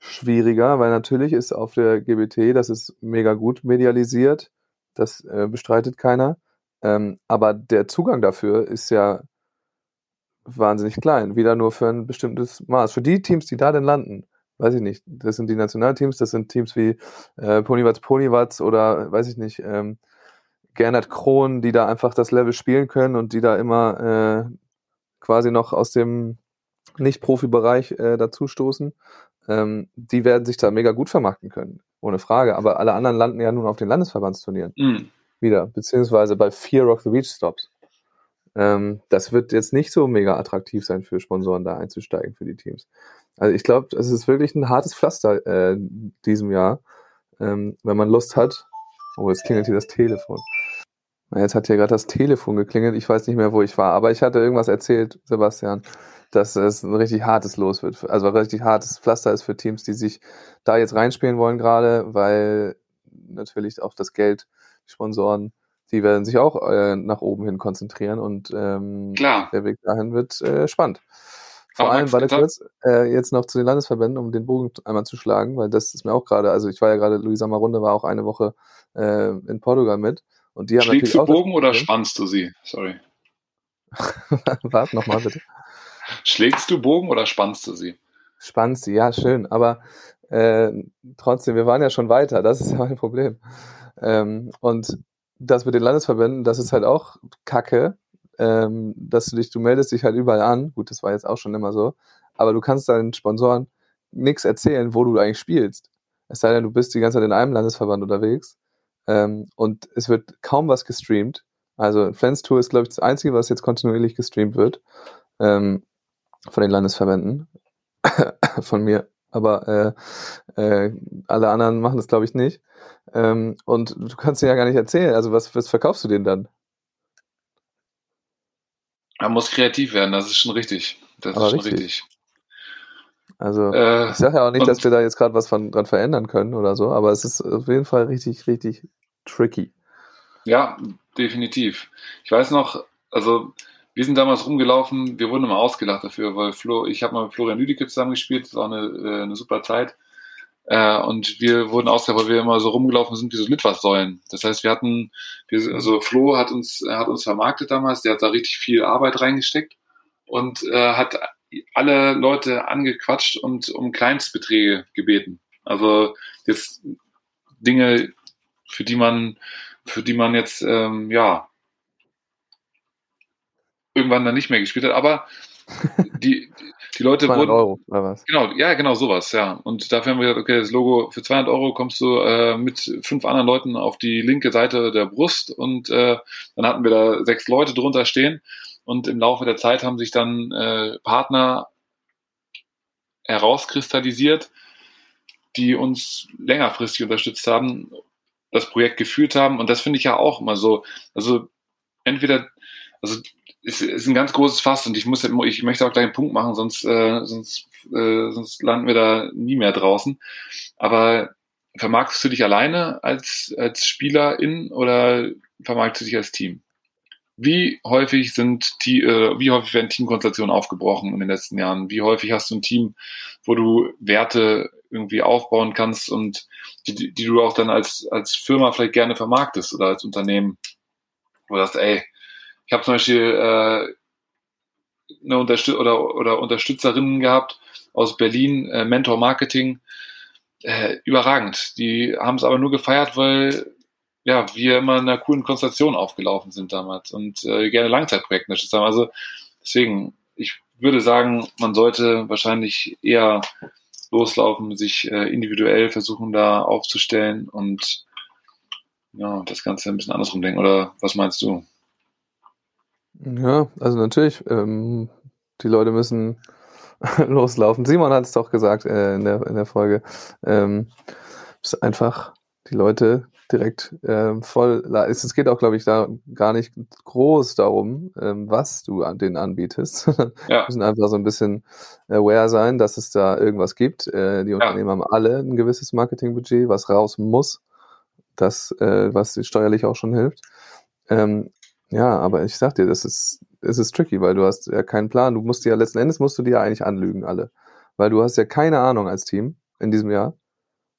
schwieriger, weil natürlich ist auf der GBT, das ist mega gut medialisiert. Das äh, bestreitet keiner. Ähm, aber der Zugang dafür ist ja wahnsinnig klein. Wieder nur für ein bestimmtes Maß. Für die Teams, die da denn landen, weiß ich nicht, das sind die Nationalteams, das sind Teams wie äh, Ponywatz Ponywatz oder weiß ich nicht, ähm, Gernot Krohn, die da einfach das Level spielen können und die da immer äh, quasi noch aus dem Nicht-Profi-Bereich äh, dazustoßen, ähm, die werden sich da mega gut vermarkten können, ohne Frage. Aber alle anderen landen ja nun auf den Landesverbandsturnieren mhm. wieder, beziehungsweise bei Fear Rock the Beach Stops. Ähm, das wird jetzt nicht so mega attraktiv sein für Sponsoren, da einzusteigen für die Teams. Also ich glaube, es ist wirklich ein hartes Pflaster äh, diesem Jahr, ähm, wenn man Lust hat. Oh, jetzt klingelt hier das Telefon. Jetzt hat hier gerade das Telefon geklingelt. Ich weiß nicht mehr, wo ich war, aber ich hatte irgendwas erzählt, Sebastian, dass es ein richtig hartes Los wird. Also ein richtig hartes Pflaster ist für Teams, die sich da jetzt reinspielen wollen gerade, weil natürlich auch das Geld, die Sponsoren, die werden sich auch äh, nach oben hin konzentrieren und ähm, Klar. der Weg dahin wird äh, spannend. Vor Aber allem, warte kurz, äh, jetzt noch zu den Landesverbänden, um den Bogen einmal zu schlagen, weil das ist mir auch gerade, also ich war ja gerade, Luisa Marunde war auch eine Woche äh, in Portugal mit. Und die haben Schlägst du Bogen oder spannst du sie? Sorry. Warte nochmal bitte. Schlägst du Bogen oder spannst du sie? Spannst sie, ja, schön. Aber äh, trotzdem, wir waren ja schon weiter. Das ist ja mein Problem. Ähm, und das mit den Landesverbänden, das ist halt auch Kacke, ähm, dass du dich, du meldest dich halt überall an. Gut, das war jetzt auch schon immer so. Aber du kannst deinen Sponsoren nichts erzählen, wo du eigentlich spielst. Es sei denn, du bist die ganze Zeit in einem Landesverband unterwegs. Ähm, und es wird kaum was gestreamt. Also Flens Tour ist, glaube ich, das Einzige, was jetzt kontinuierlich gestreamt wird. Ähm, von den Landesverbänden. von mir. Aber äh, äh, alle anderen machen das, glaube ich, nicht. Ähm, und du kannst dir ja gar nicht erzählen. Also was, was verkaufst du denen dann? Man muss kreativ werden, das ist schon richtig. Das Aber ist schon richtig. richtig. Also Äh, ich sage ja auch nicht, dass wir da jetzt gerade was von, dran verändern können oder so, aber es ist auf jeden Fall richtig, richtig tricky. Ja, definitiv. Ich weiß noch, also wir sind damals rumgelaufen, wir wurden immer ausgelacht dafür, weil Flo, ich habe mal mit Florian Lüdecke zusammengespielt, das war eine, äh, eine super Zeit. Äh, und wir wurden ausgelacht, weil wir immer so rumgelaufen sind wie so Litfaßsäulen. Das heißt, wir hatten, wir, also Flo hat uns, hat uns vermarktet damals, der hat da richtig viel Arbeit reingesteckt und äh, hat alle Leute angequatscht und um Kleinstbeträge gebeten. Also jetzt Dinge, für die man, für die man jetzt ähm, ja irgendwann dann nicht mehr gespielt hat. Aber die, die Leute 200 wurden Euro oder was? Genau, ja, genau sowas, ja. Und dafür haben wir gesagt, okay, das Logo für 200 Euro kommst du äh, mit fünf anderen Leuten auf die linke Seite der Brust und äh, dann hatten wir da sechs Leute drunter stehen und im Laufe der Zeit haben sich dann äh, Partner herauskristallisiert, die uns längerfristig unterstützt haben, das Projekt geführt haben und das finde ich ja auch immer so, also entweder, also es ist ein ganz großes Fass und ich muss, ich möchte auch gleich einen Punkt machen, sonst, äh, sonst, äh, sonst landen wir da nie mehr draußen. Aber vermarktest du dich alleine als, als Spielerin oder vermarktest du dich als Team? Wie häufig sind die, äh, wie häufig werden Teamkonstellationen aufgebrochen in den letzten Jahren? Wie häufig hast du ein Team, wo du Werte irgendwie aufbauen kannst und die die du auch dann als, als Firma vielleicht gerne vermarktest oder als Unternehmen? Wo du sagst, ey, ich habe zum Beispiel äh, eine Unterstütz oder, oder Unterstützerinnen gehabt aus Berlin, äh, Mentor Marketing, äh, überragend. Die haben es aber nur gefeiert, weil ja, wir immer in einer coolen Konstellation aufgelaufen sind damals und äh, gerne Langzeitprojekte unterstützt haben. Also deswegen, ich würde sagen, man sollte wahrscheinlich eher loslaufen, sich äh, individuell versuchen da aufzustellen und ja, das Ganze ein bisschen andersrum denken. Oder was meinst du? Ja, also natürlich, ähm, die Leute müssen loslaufen. Simon hat es doch gesagt äh, in, der, in der Folge. Ähm, es ist einfach die Leute direkt ähm, voll. Es, geht auch, glaube ich, da gar nicht groß darum, ähm, was du an denen anbietest. Ja. müssen einfach so ein bisschen aware sein, dass es da irgendwas gibt. Äh, die Unternehmen haben alle ein gewisses Marketingbudget, was raus muss, das, äh, was steuerlich auch schon hilft. Ähm, ja, aber ich sag dir, das ist, es ist tricky, weil du hast ja keinen Plan. Du musst dir ja letzten Endes musst du dir ja eigentlich anlügen, alle. Weil du hast ja keine Ahnung als Team in diesem Jahr,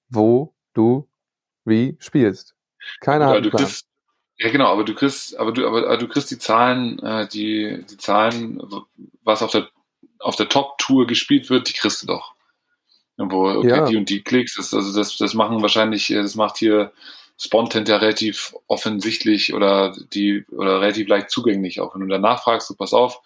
wo du wie spielst. Du Plan. kriegst, ja genau, aber du kriegst, aber du, aber, aber du kriegst die Zahlen, äh, die, die Zahlen, was auf der auf der Top-Tour gespielt wird, die kriegst du doch. Wo, okay, Ja. die und die Klicks, das, also das, das machen wahrscheinlich, äh, das macht hier Spontent ja relativ offensichtlich oder die oder relativ leicht zugänglich, auch wenn du danach fragst, so pass auf,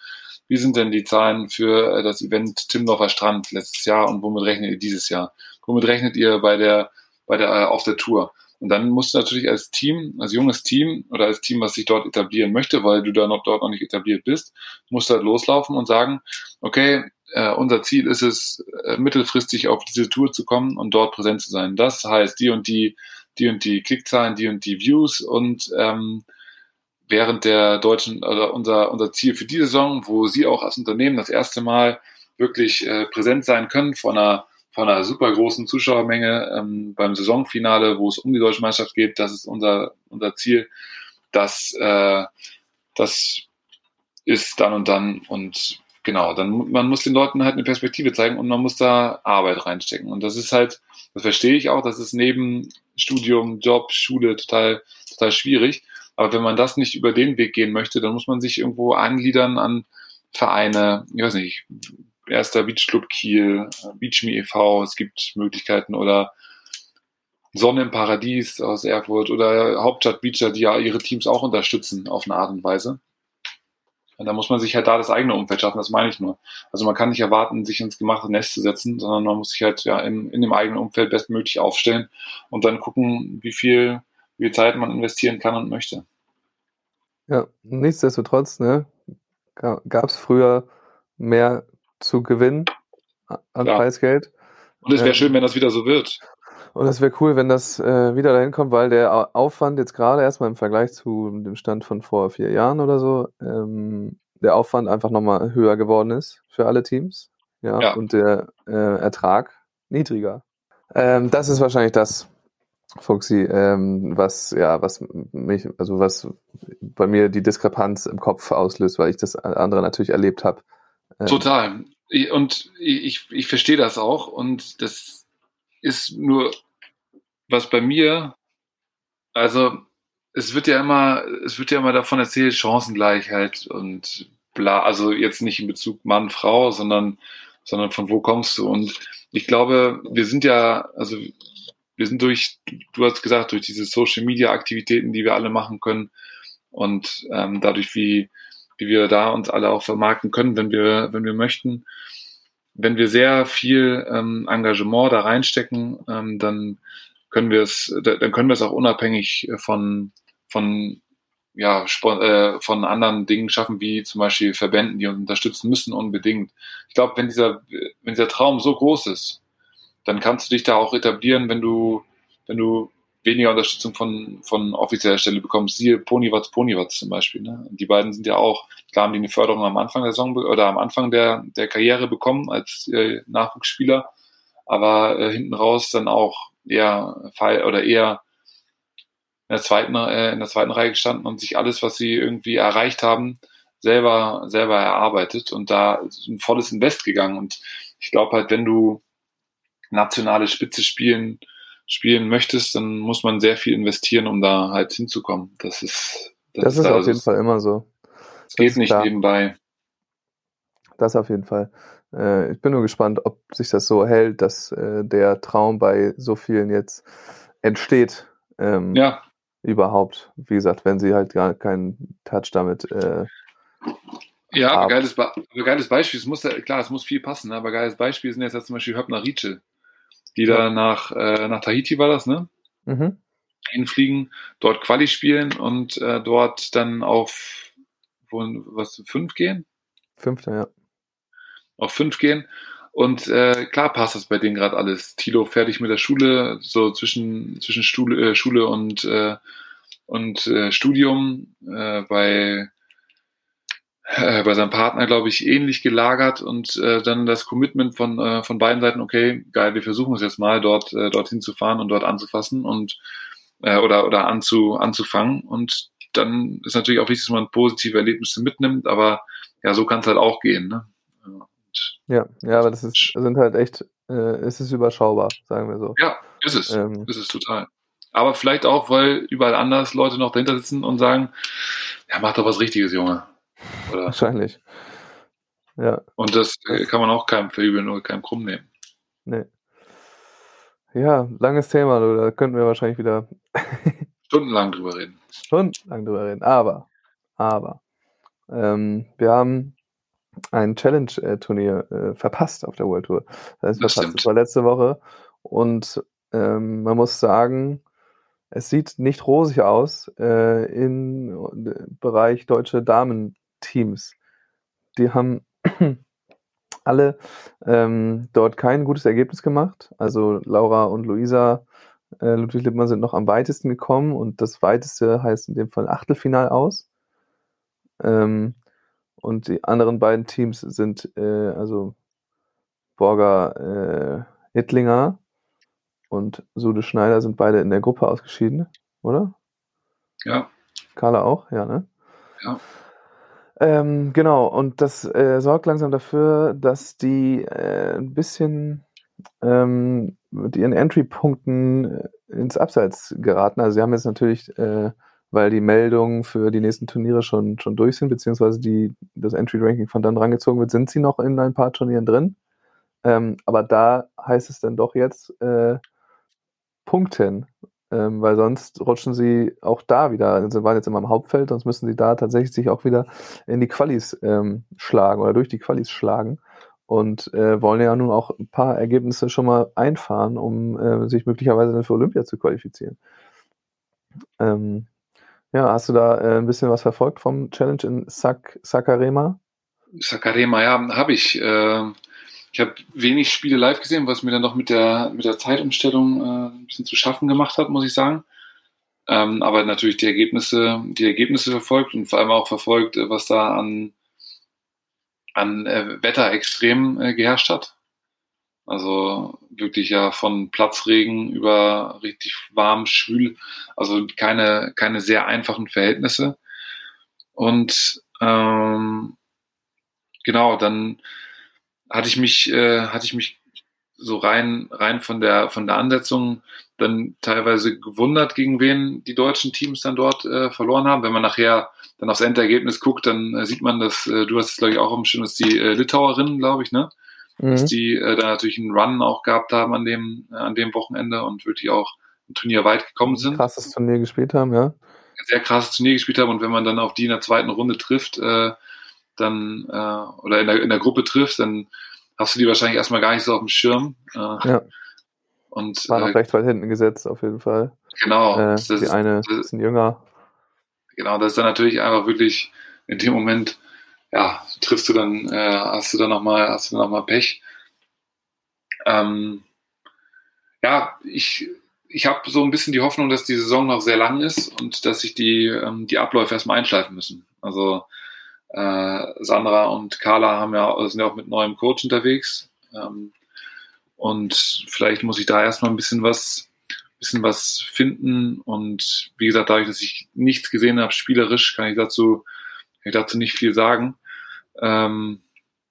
wie sind denn die Zahlen für äh, das Event Timdorfer Strand letztes Jahr und womit rechnet ihr dieses Jahr? Womit rechnet ihr bei der, bei der, äh, auf der Tour? Und dann musst du natürlich als Team, als junges Team oder als Team, was sich dort etablieren möchte, weil du da noch dort noch nicht etabliert bist, musst du halt loslaufen und sagen, okay, äh, unser Ziel ist es, äh, mittelfristig auf diese Tour zu kommen und dort präsent zu sein. Das heißt, die und die, die und die Klickzahlen, die und die Views und ähm, während der deutschen oder unser unser Ziel für die Saison, wo Sie auch als Unternehmen das erste Mal wirklich äh, präsent sein können von einer von einer super großen Zuschauermenge ähm, beim Saisonfinale, wo es um die deutsche Meisterschaft geht, das ist unser unser Ziel. Das äh, das ist dann und dann und genau, dann man muss den Leuten halt eine Perspektive zeigen und man muss da Arbeit reinstecken und das ist halt, das verstehe ich auch, das ist neben Studium, Job, Schule total total schwierig. Aber wenn man das nicht über den Weg gehen möchte, dann muss man sich irgendwo angliedern an Vereine, ich weiß nicht, erster Beachclub Kiel, Beachme e.V., es gibt Möglichkeiten oder Sonne im Paradies aus Erfurt oder Hauptstadt Beacher, die ja ihre Teams auch unterstützen auf eine Art und Weise. Da muss man sich halt da das eigene Umfeld schaffen, das meine ich nur. Also man kann nicht erwarten, sich ins gemachte Nest zu setzen, sondern man muss sich halt ja in, in dem eigenen Umfeld bestmöglich aufstellen und dann gucken, wie viel, wie viel Zeit man investieren kann und möchte. Ja, nichtsdestotrotz, ne, gab es früher mehr zu gewinnen an ja. Preisgeld. Und es wäre ähm, schön, wenn das wieder so wird. Und es wäre cool, wenn das äh, wieder dahin kommt, weil der Aufwand jetzt gerade erstmal im Vergleich zu dem Stand von vor vier Jahren oder so, ähm, der Aufwand einfach nochmal höher geworden ist für alle Teams. Ja, ja. und der äh, Ertrag niedriger. Ähm, das ist wahrscheinlich das, Fuxi, ähm, was, ja, was mich, also was bei mir die Diskrepanz im Kopf auslöst, weil ich das andere natürlich erlebt habe. Ähm, Total. Und ich, ich verstehe das auch und das ist nur was bei mir, also es wird ja immer, es wird ja immer davon erzählt, Chancengleichheit und bla, also jetzt nicht in Bezug Mann, Frau, sondern, sondern von wo kommst du? Und ich glaube, wir sind ja, also wir sind durch, du hast gesagt, durch diese Social Media Aktivitäten, die wir alle machen können und ähm, dadurch, wie, wie wir da uns alle auch vermarkten können, wenn wir, wenn wir möchten, wenn wir sehr viel ähm, Engagement da reinstecken, ähm, dann können wir es, dann können wir es auch unabhängig von, von, ja, äh, von anderen Dingen schaffen, wie zum Beispiel Verbänden, die uns unterstützen müssen unbedingt. Ich glaube, wenn dieser, wenn dieser Traum so groß ist, dann kannst du dich da auch etablieren, wenn du, wenn du weniger Unterstützung von, von offizieller Stelle bekommst. Siehe Ponywatz, Ponywatz zum Beispiel. Ne? Die beiden sind ja auch, klar haben die eine Förderung am Anfang der Saison oder am Anfang der, der Karriere bekommen als äh, Nachwuchsspieler, aber äh, hinten raus dann auch eher oder eher in der zweiten, äh, in der zweiten Reihe gestanden und sich alles, was sie irgendwie erreicht haben, selber, selber erarbeitet und da ein volles Invest gegangen. Und ich glaube halt, wenn du nationale Spitze spielen, spielen möchtest, dann muss man sehr viel investieren, um da halt hinzukommen. Das ist, das, das ist, ist auf jeden Fall immer so. Es geht nicht klar. nebenbei. Das auf jeden Fall. Äh, ich bin nur gespannt, ob sich das so hält, dass äh, der Traum bei so vielen jetzt entsteht. Ähm, ja. Überhaupt. Wie gesagt, wenn sie halt gar keinen Touch damit. Äh, ja, aber geiles, Be aber geiles Beispiel. Es muss ja, klar, es muss viel passen, ne? aber geiles Beispiel sind jetzt ja zum Beispiel Höppner Rietschel, die ja. da nach, äh, nach Tahiti war das, ne? Mhm. Hinfliegen, dort Quali spielen und äh, dort dann auf wo, was, fünf gehen? Fünfter, ja auf fünf gehen. Und äh, klar passt das bei denen gerade alles. Tilo fertig mit der Schule, so zwischen, zwischen Schule, äh, Schule und, äh, und äh, Studium. Äh, bei, äh, bei seinem Partner, glaube ich, ähnlich gelagert und äh, dann das Commitment von, äh, von beiden Seiten, okay, geil, wir versuchen es jetzt mal, dort äh, dorthin zu fahren und dort anzufassen und äh, oder, oder anzu, anzufangen. Und dann ist natürlich auch wichtig, dass man positive Erlebnisse mitnimmt, aber ja, so kann es halt auch gehen. Ne? Ja, ja, aber das ist, sind halt echt, äh, es ist überschaubar, sagen wir so. Ja, ist es. Ähm, ist es total. Aber vielleicht auch, weil überall anders Leute noch dahinter sitzen und sagen, ja, mach doch was Richtiges, Junge. Oder? Wahrscheinlich. Ja. Und das, das kann man auch keinem verübeln oder keinem krumm nehmen. Nee. Ja, langes Thema, du, da könnten wir wahrscheinlich wieder stundenlang drüber reden. Stundenlang drüber reden. Aber, aber, ähm, wir haben ein Challenge-Turnier äh, verpasst auf der World Tour. Das, heißt, das, verpasst. das war letzte Woche und ähm, man muss sagen, es sieht nicht rosig aus äh, im Bereich deutsche Damenteams. Die haben alle ähm, dort kein gutes Ergebnis gemacht. Also Laura und Luisa äh, Ludwig Lippmann sind noch am weitesten gekommen und das weiteste heißt in dem Fall Achtelfinal aus. Ähm, und die anderen beiden Teams sind äh, also Borger äh, Hittlinger und Sude Schneider sind beide in der Gruppe ausgeschieden, oder? Ja. Carla auch, ja, ne? Ja. Ähm, genau, und das äh, sorgt langsam dafür, dass die äh, ein bisschen ähm, mit ihren Entry-Punkten äh, ins Abseits geraten. Also sie haben jetzt natürlich äh, weil die Meldungen für die nächsten Turniere schon, schon durch sind, beziehungsweise die, das Entry-Ranking von dann rangezogen wird, sind sie noch in ein paar Turnieren drin. Ähm, aber da heißt es dann doch jetzt, äh, Punkten, ähm, weil sonst rutschen sie auch da wieder. Also sie waren jetzt immer im Hauptfeld, sonst müssen sie da tatsächlich sich auch wieder in die Qualis ähm, schlagen oder durch die Qualis schlagen und äh, wollen ja nun auch ein paar Ergebnisse schon mal einfahren, um äh, sich möglicherweise dann für Olympia zu qualifizieren. Ähm, ja, hast du da äh, ein bisschen was verfolgt vom Challenge in Sak Sakarema? Sakarema, ja, habe ich. Äh, ich habe wenig Spiele live gesehen, was mir dann noch mit der, mit der Zeitumstellung äh, ein bisschen zu schaffen gemacht hat, muss ich sagen. Ähm, aber natürlich die Ergebnisse, die Ergebnisse verfolgt und vor allem auch verfolgt, äh, was da an, an äh, Wetterextremen äh, geherrscht hat. Also wirklich ja von Platzregen über richtig warm, schwül, also keine, keine sehr einfachen Verhältnisse. Und ähm, genau, dann hatte ich mich, äh, hatte ich mich so rein, rein von der, von der Ansetzung dann teilweise gewundert, gegen wen die deutschen Teams dann dort äh, verloren haben. Wenn man nachher dann aufs Endergebnis guckt, dann äh, sieht man, dass äh, du hast es, glaube ich, auch am dass die äh, Litauerinnen, glaube ich, ne? Mhm. Dass die äh, da natürlich einen Run auch gehabt haben an dem, äh, an dem Wochenende und wirklich auch im Turnier weit gekommen sind. Krasses Turnier gespielt haben, ja. Sehr krasses Turnier gespielt haben und wenn man dann auf die in der zweiten Runde trifft, äh, dann äh, oder in der, in der Gruppe triffst, dann hast du die wahrscheinlich erstmal gar nicht so auf dem Schirm. Äh, ja. Und, War noch äh, recht weit hinten gesetzt, auf jeden Fall. Genau. Äh, die ist, eine ist ein jünger. Genau, das ist dann natürlich einfach wirklich in dem Moment, ja, triffst du dann, äh, hast du dann nochmal, hast du dann nochmal Pech. Ähm, ja, ich, ich habe so ein bisschen die Hoffnung, dass die Saison noch sehr lang ist und dass sich die, ähm, die Abläufe erstmal einschleifen müssen. Also äh, Sandra und Carla haben ja, sind ja auch mit neuem Coach unterwegs. Ähm, und vielleicht muss ich da erstmal ein bisschen was, bisschen was finden. Und wie gesagt, dadurch, dass ich nichts gesehen habe, spielerisch, kann ich dazu, kann ich dazu nicht viel sagen. Ähm,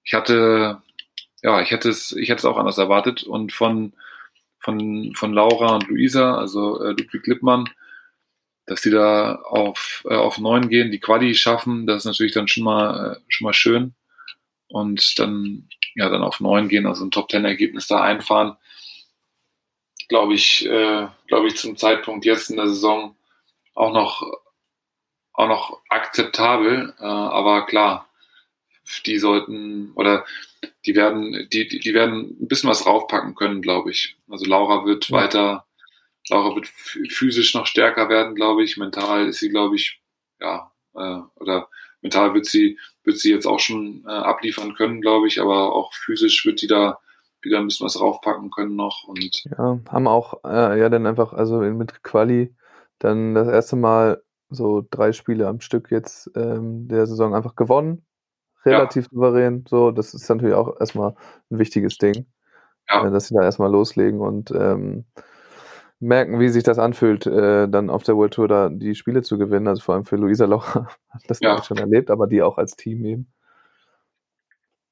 ich hatte, ja, ich hätte es, ich hätte es auch anders erwartet. Und von, von, von Laura und Luisa, also äh, Ludwig Lippmann, dass die da auf, äh, auf neun gehen, die Quali schaffen, das ist natürlich dann schon mal, äh, schon mal schön. Und dann, ja, dann auf neun gehen, also ein Top Ten Ergebnis da einfahren, glaube ich, äh, glaube ich zum Zeitpunkt jetzt in der Saison auch noch, auch noch akzeptabel, äh, aber klar, die sollten, oder die werden, die, die werden ein bisschen was raufpacken können, glaube ich. Also Laura wird ja. weiter Laura wird physisch noch stärker werden, glaube ich. Mental ist sie, glaube ich, ja, äh, oder mental wird sie, wird sie jetzt auch schon äh, abliefern können, glaube ich, aber auch physisch wird die da wieder ein bisschen was raufpacken können noch. Und ja, haben auch, äh, ja, dann einfach, also mit Quali dann das erste Mal so drei Spiele am Stück jetzt ähm, der Saison einfach gewonnen. Relativ ja. souverän. So, das ist natürlich auch erstmal ein wichtiges Ding. Ja. Äh, dass sie da erstmal loslegen und ähm, merken, wie sich das anfühlt, äh, dann auf der World Tour da die Spiele zu gewinnen. Also vor allem für Luisa Laucher hat das ja. schon erlebt, aber die auch als Team eben.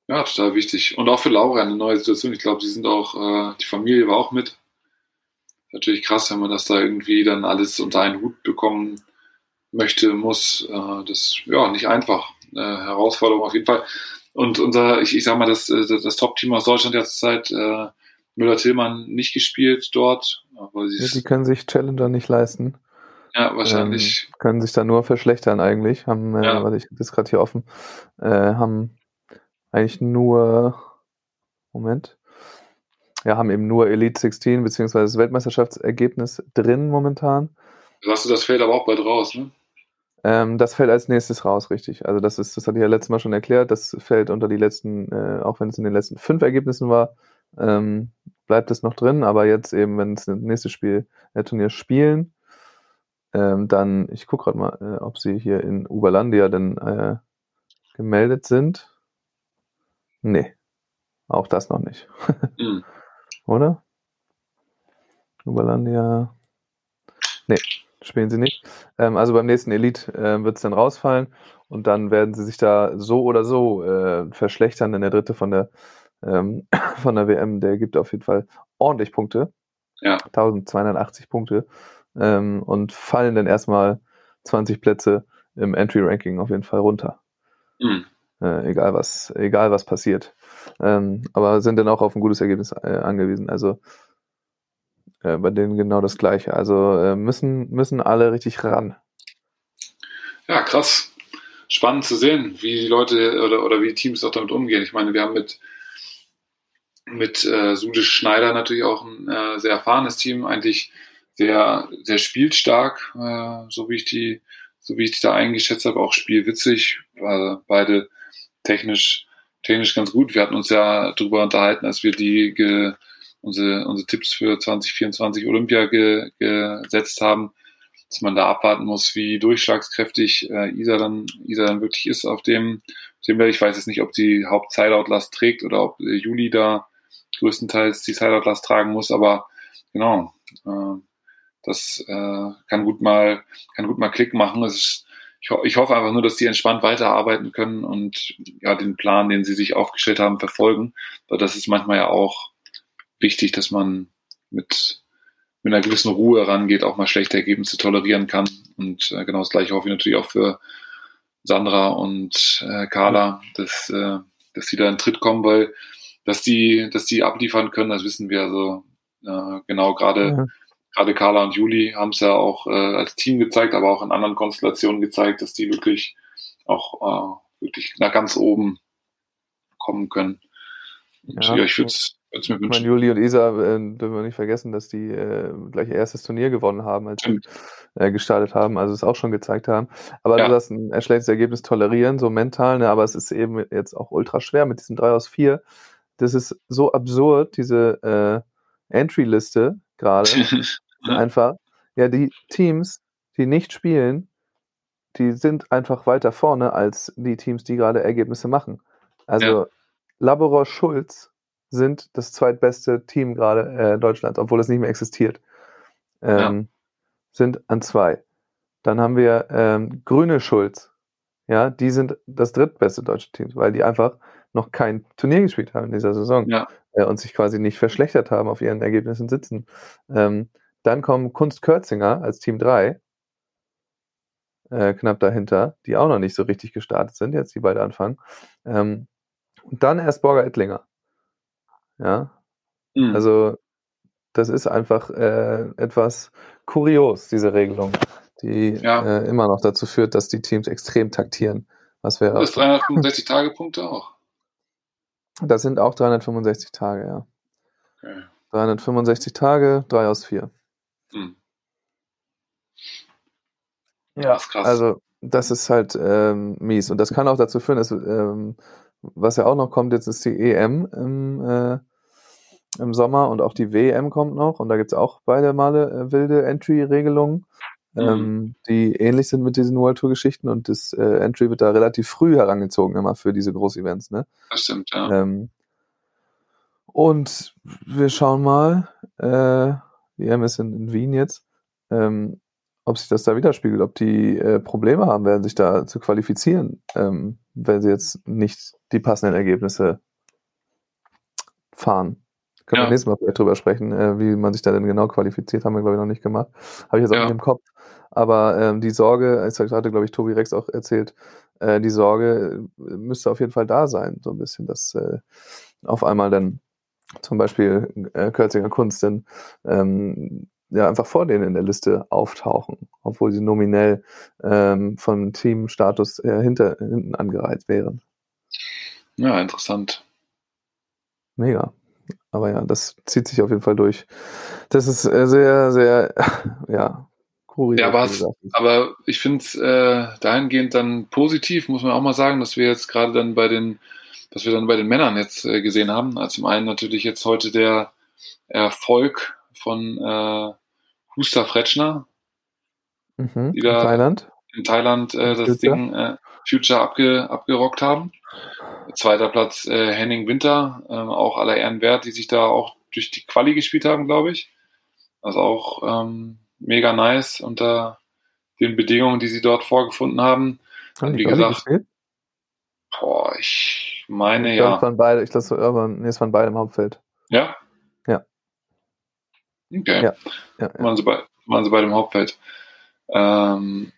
Ja, total wichtig. Und auch für Laura eine neue Situation. Ich glaube, sie sind auch, äh, die Familie war auch mit. Natürlich krass, wenn man das da irgendwie dann alles unter einen Hut bekommen möchte, muss. Äh, das ja nicht einfach. Äh, Herausforderung auf jeden Fall. Und unser, ich, ich sag mal, das, das, das Top-Team aus Deutschland jetzt Zeit, äh, Müller-Tillmann nicht gespielt dort. Aber ja, die können sich Challenger nicht leisten. Ja, wahrscheinlich. Ähm, können sich da nur verschlechtern eigentlich. Haben, äh, ja. warte, ich das gerade hier offen, äh, haben eigentlich nur, Moment, ja, haben eben nur Elite 16 beziehungsweise das Weltmeisterschaftsergebnis drin momentan. Sagst du, das fällt aber auch bald raus, ne? Ähm, das fällt als nächstes raus, richtig. Also das ist, das hatte ich ja letztes Mal schon erklärt, das fällt unter die letzten, äh, auch wenn es in den letzten fünf Ergebnissen war, ähm, bleibt es noch drin, aber jetzt eben, wenn es das nächste Spiel, äh, Turnier spielen, ähm, dann, ich gucke gerade mal, äh, ob sie hier in Uberlandia denn äh, gemeldet sind. Nee, auch das noch nicht. mhm. Oder? Uberlandia. Nee, spielen sie nicht. Ähm, also beim nächsten Elite äh, wird es dann rausfallen und dann werden sie sich da so oder so äh, verschlechtern, denn der dritte von der ähm, von der WM, der gibt auf jeden Fall ordentlich Punkte. Ja. 1280 Punkte. Ähm, und fallen dann erstmal 20 Plätze im Entry-Ranking auf jeden Fall runter. Mhm. Äh, egal was, egal was passiert. Ähm, aber sind dann auch auf ein gutes Ergebnis äh, angewiesen. Also äh, bei denen genau das Gleiche. Also äh, müssen, müssen alle richtig ran. Ja, krass. Spannend zu sehen, wie die Leute oder, oder wie die Teams auch damit umgehen. Ich meine, wir haben mit, mit äh, Sude Schneider natürlich auch ein äh, sehr erfahrenes Team, eigentlich sehr, sehr spielstark, äh, so wie ich die, so wie ich die da eingeschätzt habe, auch spielwitzig, äh, beide technisch, technisch ganz gut. Wir hatten uns ja darüber unterhalten, als wir die ge, unsere, unsere Tipps für 2024 Olympia ge, gesetzt haben, dass man da abwarten muss, wie durchschlagskräftig äh, Isa dann, Isa dann wirklich ist auf dem, dem Ich weiß jetzt nicht, ob sie Haupt-Sideout-Last trägt oder ob äh, Juli da größtenteils die Sideout-Last tragen muss, aber genau, äh, das äh, kann gut mal, kann gut mal Klick machen. Ist, ich, ich hoffe einfach nur, dass die entspannt weiterarbeiten können und ja, den Plan, den sie sich aufgestellt haben, verfolgen. Weil das ist manchmal ja auch wichtig, dass man mit, mit einer gewissen Ruhe rangeht, auch mal schlechte Ergebnisse tolerieren kann. Und äh, genau das gleiche hoffe ich natürlich auch für Sandra und äh, Carla, dass, äh, dass sie da in Tritt kommen, weil dass die, dass die abliefern können, das wissen wir. Also äh, genau gerade ja gerade Carla und Juli haben es ja auch äh, als Team gezeigt, aber auch in anderen Konstellationen gezeigt, dass die wirklich auch äh, wirklich nach ganz oben kommen können. Und, ja, ja, ich würde es wünschen. Meine, Juli und Isa äh, dürfen wir nicht vergessen, dass die äh, gleich ihr erstes Turnier gewonnen haben, als sie äh, gestartet haben, also es auch schon gezeigt haben. Aber ja. du hast ein schlechtes Ergebnis tolerieren, so mental, ne? aber es ist eben jetzt auch ultra schwer mit diesen drei aus vier. Das ist so absurd, diese äh, Entry-Liste gerade. einfach, ja, die Teams, die nicht spielen, die sind einfach weiter vorne als die Teams, die gerade Ergebnisse machen. Also ja. Laboros Schulz sind das zweitbeste Team gerade äh, Deutschlands, obwohl es nicht mehr existiert. Ähm, ja. Sind an zwei. Dann haben wir ähm, Grüne Schulz. Ja, die sind das drittbeste deutsche Team, weil die einfach noch kein Turnier gespielt haben in dieser Saison ja. äh, und sich quasi nicht verschlechtert haben auf ihren Ergebnissen sitzen. Ähm, dann kommen Kunst Kürzinger als Team 3, äh, knapp dahinter, die auch noch nicht so richtig gestartet sind, jetzt die beide anfangen. Ähm, und dann erst Borger Ettlinger. Ja. Mhm. Also, das ist einfach äh, etwas kurios, diese Regelung, die ja. äh, immer noch dazu führt, dass die Teams extrem taktieren. Was wäre. Das 365 Tage Punkte auch. Das sind auch 365 Tage, ja. Okay. 365 Tage, 3 aus 4. Hm. Ja, das also das ist halt ähm, mies. Und das kann auch dazu führen, dass, ähm, was ja auch noch kommt, jetzt ist die EM im, äh, im Sommer und auch die WM kommt noch. Und da gibt es auch beide Male äh, wilde Entry-Regelungen, mhm. ähm, die ähnlich sind mit diesen World Tour-Geschichten. Und das äh, Entry wird da relativ früh herangezogen, immer für diese Groß-Events. Ne? Das stimmt, ja. Ähm, und wir schauen mal. Äh, die EM ist in, in Wien jetzt, ähm, ob sich das da widerspiegelt, ob die äh, Probleme haben werden, sich da zu qualifizieren, ähm, wenn sie jetzt nicht die passenden Ergebnisse fahren. Können ja. wir nächstes Mal vielleicht drüber sprechen, äh, wie man sich da denn genau qualifiziert, haben wir, glaube ich, noch nicht gemacht. Habe ich jetzt auch ja. nicht im Kopf. Aber ähm, die Sorge, es hatte, glaube ich, Tobi Rex auch erzählt, äh, die Sorge äh, müsste auf jeden Fall da sein, so ein bisschen, dass äh, auf einmal dann zum Beispiel äh, Kürzinger Kunst denn ähm, ja einfach vor denen in der Liste auftauchen, obwohl sie nominell ähm, vom Teamstatus äh, hinter, hinten angereiht wären. Ja, interessant. Mega. Aber ja, das zieht sich auf jeden Fall durch. Das ist äh, sehr, sehr, ja, kurios. Ja, aber, aber ich finde es äh, dahingehend dann positiv, muss man auch mal sagen, dass wir jetzt gerade dann bei den was wir dann bei den Männern jetzt äh, gesehen haben. Also zum einen natürlich jetzt heute der Erfolg von äh, Husta Fretschner, mhm, in Thailand, in Thailand äh, das Future. Ding äh, Future abge, abgerockt haben. Zweiter Platz äh, Henning Winter, äh, auch aller Ehren wert, die sich da auch durch die Quali gespielt haben, glaube ich. Also auch ähm, mega nice unter den Bedingungen, die sie dort vorgefunden haben. Haben wie gesagt, boah, ich meine ich ja. Von beide, ich glaube, nee, es waren beide im Hauptfeld. Ja. Okay. Ja. Ja, ja. Waren, sie bei, waren sie beide im Hauptfeld. Ähm,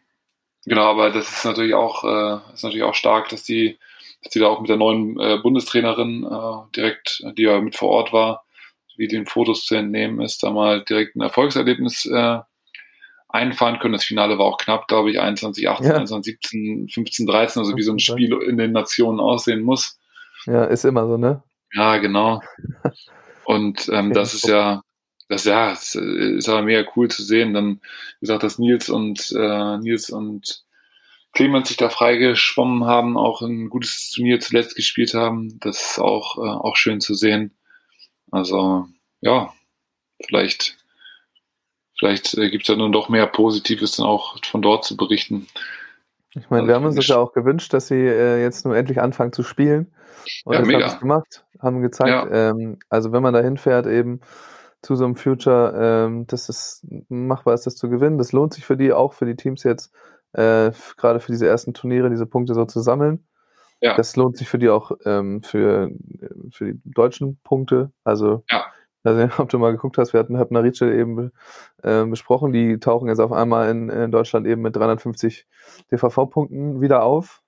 genau, aber das ist natürlich auch, äh, ist natürlich auch stark, dass die, dass die da auch mit der neuen äh, Bundestrainerin äh, direkt, die ja mit vor Ort war, wie den Fotos zu entnehmen ist, da mal direkt ein Erfolgserlebnis äh, einfahren können. Das Finale war auch knapp, glaube ich, 21, 18, ja. 21, 17, 15, 13, also wie so ein Spiel in den Nationen aussehen muss. Ja, ist immer so, ne? Ja, genau. Und ähm, das ist ja, das ja, ist, ist aber mega cool zu sehen. Dann, wie gesagt, dass Nils und äh, Nils und Clemens sich da freigeschwommen haben, auch ein gutes Turnier zuletzt gespielt haben. Das ist auch, äh, auch schön zu sehen. Also, ja, vielleicht, vielleicht äh, gibt es ja nun doch mehr Positives dann auch von dort zu berichten. Ich meine, wir haben uns das ja auch gewünscht, dass sie äh, jetzt nur endlich anfangen zu spielen. Und ja, das mega. haben sie gemacht, haben gezeigt. Ja. Ähm, also wenn man da hinfährt eben zu so einem Future, ähm, dass es machbar ist, das zu gewinnen. Das lohnt sich für die, auch für die Teams jetzt, äh, gerade für diese ersten Turniere, diese Punkte so zu sammeln. Ja. Das lohnt sich für die auch ähm, für, für die deutschen Punkte. Also, ja. also, ob du mal geguckt hast, wir hatten Höppner Rietschel eben äh, besprochen, die tauchen jetzt auf einmal in, in Deutschland eben mit 350 DVV-Punkten wieder auf.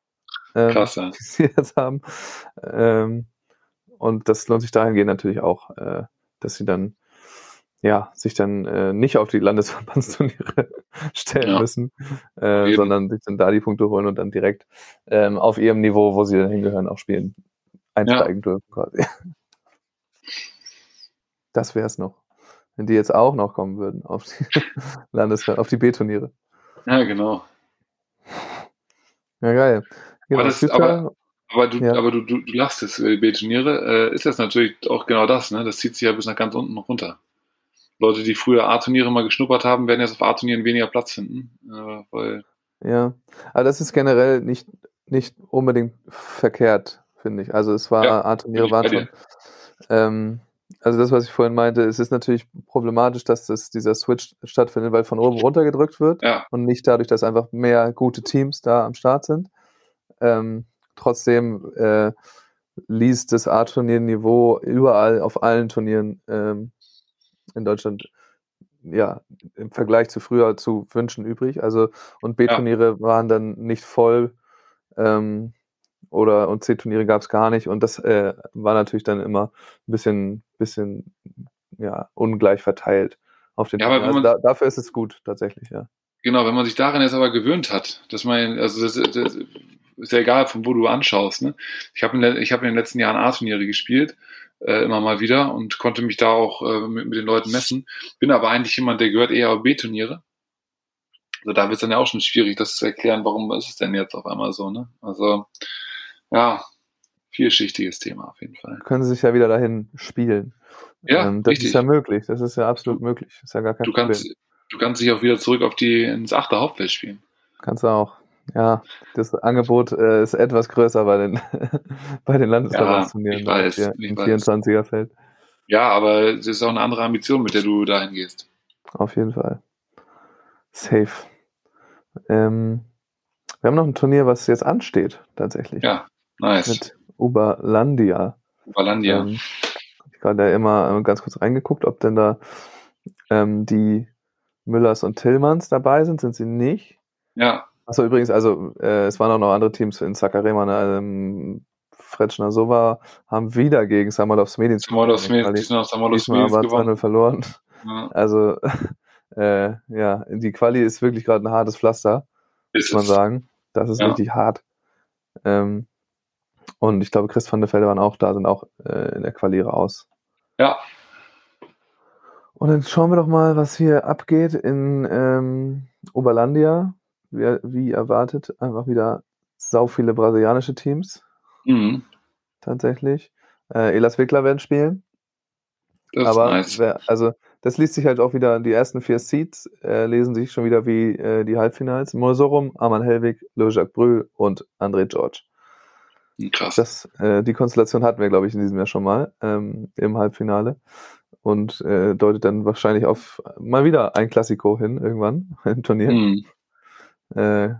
Ähm, Krass, ja. Die sie jetzt haben. Ähm, und das lohnt sich dahingehend natürlich auch, äh, dass sie dann ja, sich dann äh, nicht auf die Landesverbandsturniere stellen ja. müssen, äh, sondern sich dann da die Punkte holen und dann direkt ähm, auf ihrem Niveau, wo sie dann hingehören, auch spielen, einsteigen ja. dürfen quasi. Das wäre es noch. Wenn die jetzt auch noch kommen würden auf die Landes auf die B-Turniere. Ja, genau. Ja, geil. Genau, aber, das, aber, aber, du, ja. aber du, du, du lachst jetzt über die B-Turniere. Äh, ist das natürlich auch genau das, ne? Das zieht sich ja bis nach ganz unten noch runter. Leute, die früher A-Turniere mal geschnuppert haben, werden jetzt auf A-Turnieren weniger Platz finden. Äh, ja, aber das ist generell nicht, nicht unbedingt verkehrt, finde ich. Also es war, ja, A-Turniere waren schon. Ähm, also das, was ich vorhin meinte, es ist natürlich problematisch, dass das, dieser Switch stattfindet, weil von oben runter gedrückt wird ja. und nicht dadurch, dass einfach mehr gute Teams da am Start sind. Ähm, trotzdem äh, liest das A-Turnier-Niveau überall auf allen Turnieren ähm, in Deutschland ja im Vergleich zu früher zu wünschen übrig. Also und B-Turniere ja. waren dann nicht voll ähm, oder und C-Turniere gab es gar nicht und das äh, war natürlich dann immer ein bisschen, bisschen ja, ungleich verteilt auf den ja, aber also da, dafür ist es gut tatsächlich, ja. Genau, wenn man sich daran jetzt aber gewöhnt hat, dass man, also das, das ist ja egal, von wo du anschaust. Ne? Ich habe in, hab in den letzten Jahren A-Turniere gespielt äh, immer mal wieder und konnte mich da auch äh, mit, mit, den Leuten messen. Bin aber eigentlich jemand, der gehört eher auf B-Turniere. Also da wird es dann ja auch schon schwierig, das zu erklären, warum ist es denn jetzt auf einmal so, ne? Also, ja, vielschichtiges Thema auf jeden Fall. Können Sie sich ja wieder dahin spielen. Ja, ähm, das richtig. ist ja möglich. Das ist ja absolut möglich. Das ist ja gar kein du kannst, Problem. Du kannst dich auch wieder zurück auf die ins achte Hauptfeld spielen. Kannst du auch. Ja, das Angebot äh, ist etwas größer bei den, bei den Landesverbandsturnieren. Ja, ich weiß, Im 24er Feld. Ja, aber es ist auch eine andere Ambition, mit der du dahin gehst. Auf jeden Fall. Safe. Ähm, wir haben noch ein Turnier, was jetzt ansteht, tatsächlich. Ja, nice. Mit Uberlandia. Uberlandia. Ähm, ich gerade immer ganz kurz reingeguckt, ob denn da ähm, die Müllers und Tillmanns dabei sind. Sind sie nicht? Ja. Achso, übrigens, also äh, es waren auch noch andere Teams in Sakarema, ne? ähm, Fretschner Sova haben wieder gegen Medien, diesmal Samolovs Medien aber 2 verloren. Ja. Also, äh, ja, die Quali ist wirklich gerade ein hartes Pflaster, ist muss man sagen. Das ist ja. richtig hart. Ähm, und ich glaube, Chris van der Velde waren auch da, sind auch äh, in der Quali raus. Ja. Und dann schauen wir doch mal, was hier abgeht in ähm, Oberlandia wie, wie erwartet, einfach wieder sau viele brasilianische Teams. Mhm. Tatsächlich. Äh, Elas Wickler werden spielen. Das Aber nice. wer, also das liest sich halt auch wieder, die ersten vier Seeds äh, lesen sich schon wieder wie äh, die Halbfinals. Mosorum, Arman Helwig, Le-Jacques Brühl und André George. Krass. Das, äh, die Konstellation hatten wir, glaube ich, in diesem Jahr schon mal ähm, im Halbfinale und äh, deutet dann wahrscheinlich auf mal wieder ein Klassiko hin irgendwann im Turnier. Mhm. Äh,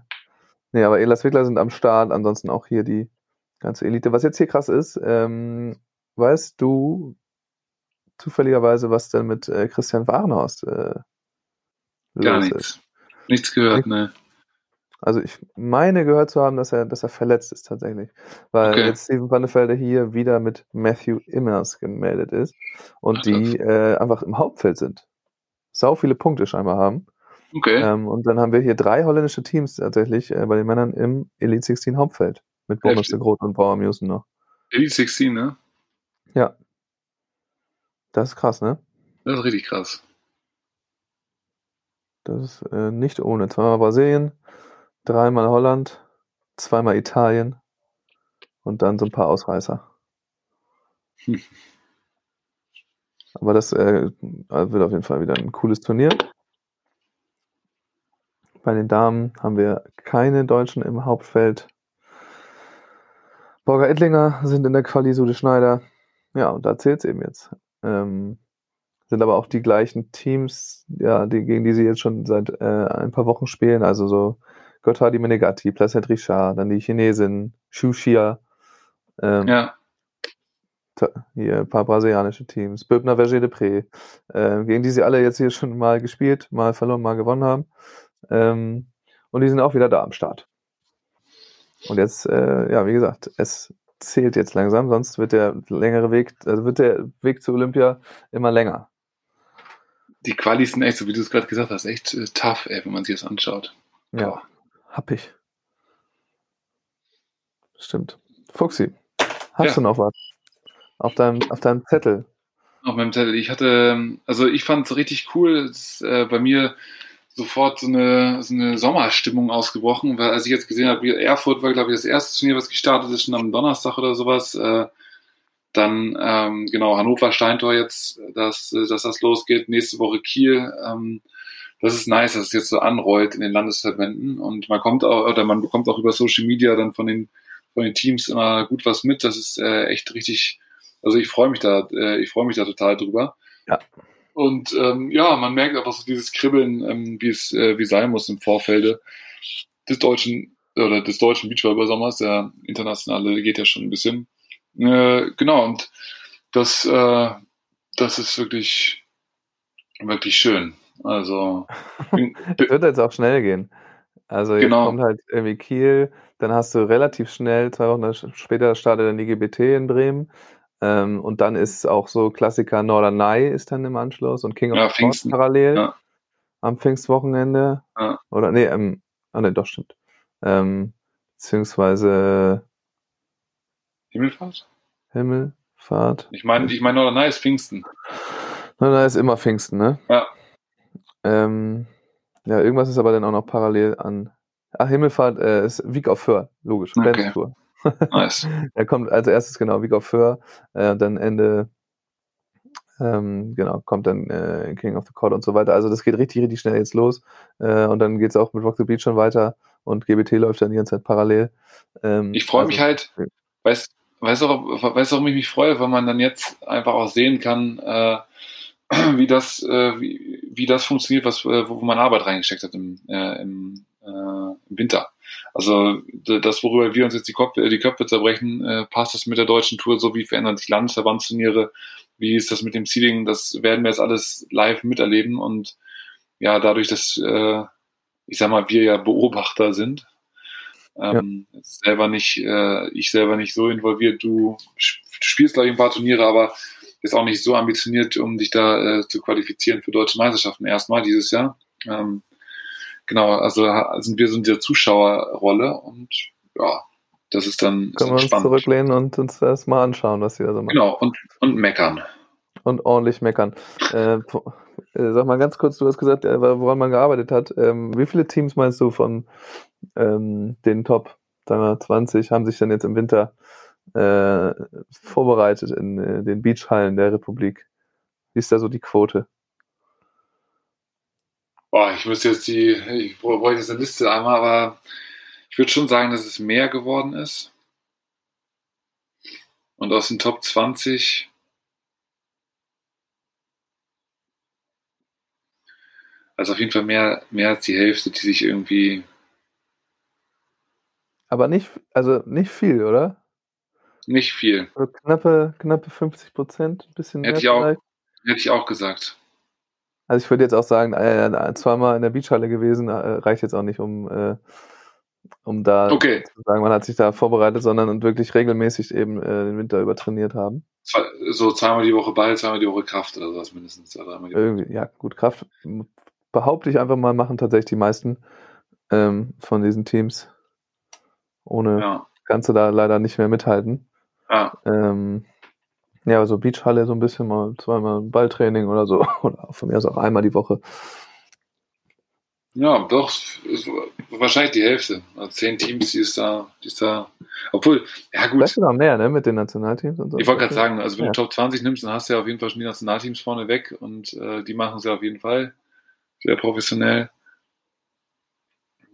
nee, aber Elas Wickler sind am Start, ansonsten auch hier die ganze Elite. Was jetzt hier krass ist, ähm, weißt du zufälligerweise, was denn mit äh, Christian Warnhorst äh, Gar nichts. Ist? Nichts gehört, ne. Also ich meine gehört zu haben, dass er, dass er verletzt ist tatsächlich. Weil Okay. jetzt Steven Van der Velde hier wieder mit Matthew Immers gemeldet ist und Ach, die äh, einfach im Hauptfeld sind. Sau viele Punkte scheinbar haben. Okay. Ähm, und dann haben wir hier drei holländische Teams tatsächlich äh, bei den Männern im Elite 16 Hauptfeld. Mit Boris de Groot und Bauer Musen noch. Elite 16, ne? Ja. Das ist krass, ne? Das ist richtig krass. Das ist äh, nicht ohne. Zweimal Brasilien, dreimal Holland, zweimal Italien und dann so ein paar Ausreißer. Hm. Aber das äh, wird auf jeden Fall wieder ein cooles Turnier. Bei den Damen haben wir keine Deutschen im Hauptfeld. Borger Ettlinger sind in der Quali Sude Schneider. Ja, und da zählt es eben jetzt. Ähm, sind aber auch die gleichen Teams, ja, die, gegen die sie jetzt schon seit äh, ein paar Wochen spielen. Also so Gotthard Menegatti, Placent Richard, dann die Chinesin, Xu Xia, ähm, Ja. hier ein paar brasilianische Teams, Böbner Verger de Pré, äh, gegen die sie alle jetzt hier schon mal gespielt, mal verloren, mal gewonnen haben. Ähm, und die sind auch wieder da am Start. Und jetzt, äh, ja, wie gesagt, es zählt jetzt langsam, sonst wird der längere Weg, also wird der Weg zu Olympia immer länger. Die Qualis sind echt, so wie du es gerade gesagt hast, echt äh, tough, ey, wenn man sich das anschaut. Ja, Boah. hab ich. Stimmt. Fuxi, hast Ja. du noch was? Auf deinem, auf deinem Zettel. Auf meinem Zettel. Ich hatte, ähm, also ich fand es richtig cool, dass äh, bei mir sofort so eine, so eine Sommerstimmung ausgebrochen, weil als ich jetzt gesehen habe, Erfurt war, glaube ich, das erste Turnier, was gestartet ist, schon am Donnerstag oder sowas. Äh, dann, ähm, genau, Hannover Steintor jetzt, dass, äh, dass das losgeht. Nächste Woche Kiel. Ähm, das ist nice, dass es jetzt so anrollt in den Landesverbänden und man kommt auch, oder man bekommt auch über Social Media dann von den, von den Teams immer gut was mit. Das ist äh, echt richtig, also ich freue mich da, ich freue mich da total drüber. Ja. Und ähm, ja, man merkt einfach so dieses Kribbeln, ähm, wie es äh, wie sein muss im Vorfelde des deutschen oder des deutschen Beachvolleyball-Sommers. Der internationale geht ja schon ein bisschen. Äh, genau, und das, äh, das ist wirklich, wirklich schön. Also, Es wird jetzt auch schnell gehen. Also jetzt Genau. kommt halt irgendwie Kiel, dann hast du relativ schnell, zwei Wochen später startet dann die GBT in Bremen. Ähm, und dann ist auch so Klassiker Norderney ist dann im Anschluss und King of Ja, Pfingsten. parallel Ja. am Pfingstwochenende. Ja. Oder nee, ähm, ah nee, doch stimmt. Ähm, beziehungsweise Himmelfahrt? Himmelfahrt. Ich meine, ich meine, Norderney ist Pfingsten. Norderney ist immer Pfingsten, ne? Ja. Ähm, ja, irgendwas ist aber dann auch noch parallel an. Ach, Himmelfahrt äh, ist Wieg auf Föhr, logisch. Okay. Tour. Nice. Er kommt als erstes genau Wieg auf Föhr, äh, dann Ende, ähm, genau, kommt dann äh, King of the Court und so weiter. Also das geht richtig, richtig schnell jetzt los. Äh, und dann geht es auch mit Rock the Beach schon weiter und GBT läuft dann die ganze Zeit parallel. Ähm, Ich freue also- mich halt, weißt du, weißt du, warum ich mich freue, weil man dann jetzt einfach auch sehen kann, äh, wie das, äh, wie, wie das funktioniert, was, äh, wo man Arbeit reingesteckt hat im, im, im Winter. Also das, worüber wir uns jetzt die, Kopf, die Köpfe zerbrechen, äh, passt das mit der deutschen Tour, so wie verändern sich Landesverbandsturniere, wie ist das mit dem Seeding, das werden wir jetzt alles live miterleben und ja, dadurch, dass äh, ich sag mal, wir ja Beobachter sind, ähm, selber nicht, äh, ich selber nicht so involviert, du sp- spielst glaube ich ein paar Turniere, aber ist auch nicht so ambitioniert, um dich da äh, zu qualifizieren für deutsche Meisterschaften erstmal dieses Jahr. Ähm, genau, also ha- sind wir so in dieser Zuschauerrolle und ja, das ist dann, ist Können dann wir uns spannend. zurücklehnen und uns das mal anschauen, was die da so machen. Genau, und, und meckern. Und ordentlich meckern. Äh, äh, sag mal ganz kurz, du hast gesagt, äh, woran man gearbeitet hat. Ähm, wie viele Teams meinst du von ähm, den Top sagen wir, 20 haben sich dann jetzt im Winter äh, vorbereitet in äh, den Beachhallen der Republik? Wie ist da so die Quote? Boah, ich müsste jetzt die, ich bräuchte jetzt eine Liste einmal, aber ich würde schon sagen, dass es mehr geworden ist. Und aus den Top 20 also auf jeden Fall mehr, mehr als die Hälfte, die sich irgendwie, Aber nicht, also nicht viel, oder? nicht viel, Also knappe, knappe 50 Prozent, ein bisschen Hätte mehr ich auch. vielleicht. hätte ich auch gesagt. Also ich würde jetzt auch sagen, äh, zweimal in der Beachhalle gewesen, äh, reicht jetzt auch nicht, um äh, um da Okay. zu sagen, man hat sich da vorbereitet, sondern und wirklich regelmäßig eben äh, den Winter über trainiert haben. So zweimal die Woche Ball, zweimal die Woche Kraft oder sowas mindestens. Irgendwie, ja, gut, Kraft behaupte ich einfach mal, machen tatsächlich die meisten ähm, von diesen Teams. Ohne Ja. kannst du da leider nicht mehr mithalten. ja. Ähm, ja, so Beachhalle so ein bisschen mal zweimal Balltraining oder so. Oder von mir aus auch einmal die Woche. Ja, doch, wahrscheinlich die Hälfte. Also zehn Teams, die ist da, die ist da. Obwohl, ja gut, Vielleicht sogar mehr, ne, mit den Nationalteams und so. ich wollte gerade sagen, also wenn Ja. du Top 20 nimmst, dann hast du ja auf jeden Fall schon die Nationalteams vorne weg und äh, die machen es ja auf jeden Fall sehr professionell.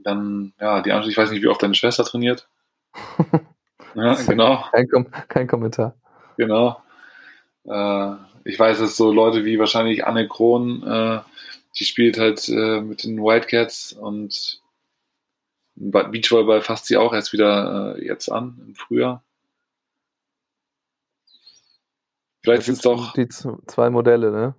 Dann, ja, die anderen, ich weiß nicht, wie oft deine Schwester trainiert. ja, genau, Kein, Kom kein Kommentar. genau. Äh, ich weiß, dass so Leute wie wahrscheinlich Anne Krohn, äh, die spielt halt äh, mit den Wildcats und Beachvolleyball fasst sie auch erst wieder äh, jetzt an, im Frühjahr. Vielleicht sind es doch, die zwei Modelle, ne?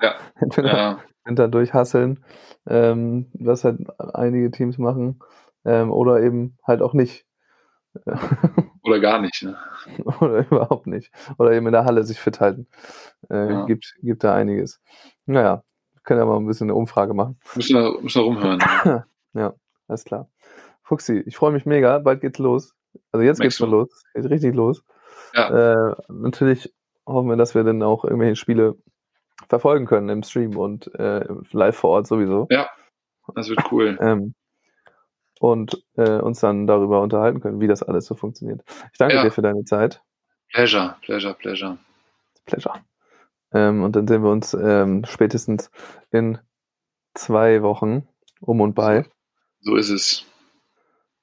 Ja. Entweder ja, durchhasseln, ähm, was halt einige Teams machen, ähm, oder eben halt auch nicht. oder gar nicht. Ne? oder überhaupt nicht. Oder eben in der Halle sich fit halten. Äh, Ja. gibt, gibt da einiges. Naja, können ja mal ein bisschen eine Umfrage machen. Müssen wir, müssen wir rumhören. Ja, alles klar. Fuxi, ich freue mich mega, bald geht's los. Also jetzt geht's Maximum. schon los. Geht richtig los. Ja. Äh, natürlich hoffen wir, dass wir dann auch irgendwelche Spiele verfolgen können im Stream und äh, live vor Ort sowieso. Das wird cool. Ähm, und äh, uns dann darüber unterhalten können, wie das alles so funktioniert. Ich danke Ja. dir für deine Zeit. Pleasure, pleasure, pleasure. Pleasure. Ähm, und dann sehen wir uns ähm, spätestens in zwei Wochen um und bei. So ist es.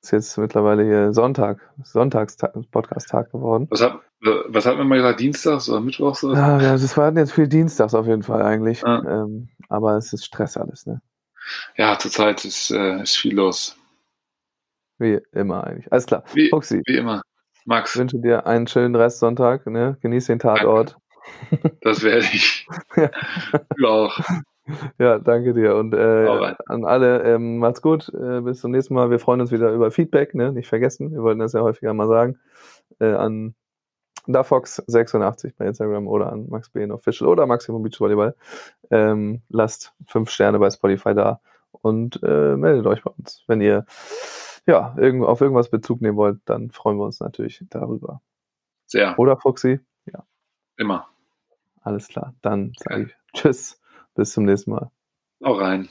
Ist jetzt mittlerweile hier Sonntag, Sonntagspodcast-Tag geworden. Was hat, was hat man mal gesagt? Dienstags oder Mittwochs? Oder? so? Ja, ja, das war jetzt viel Dienstags auf jeden Fall eigentlich. Ja. Ähm, aber es ist Stress alles, ne? Ja, zurzeit ist, äh, ist viel los. Wie immer eigentlich. Alles klar. Wie, Fuxi, wie immer. Max, ich wünsche dir einen schönen Restsonntag, ne? Genieß den Tatort. das werde ich. Ja. Du auch. Ja, danke dir. Und äh, an alle, ähm, macht's gut. Äh, bis zum nächsten Mal. Wir freuen uns wieder über Feedback, ne? Nicht vergessen. Wir wollten das ja häufiger mal sagen. Äh, an dafox86 bei Instagram oder an Max Behn Official oder Maximum Beach Volleyball. Ähm, lasst fünf Sterne bei Spotify da und äh, meldet euch bei uns. Wenn ihr ja auf irgendwas Bezug nehmen wollt, dann freuen wir uns natürlich darüber. Sehr. Oder Foxy? Immer. Alles klar. Dann sage ich Tschüss. Bis zum nächsten Mal. Auch rein.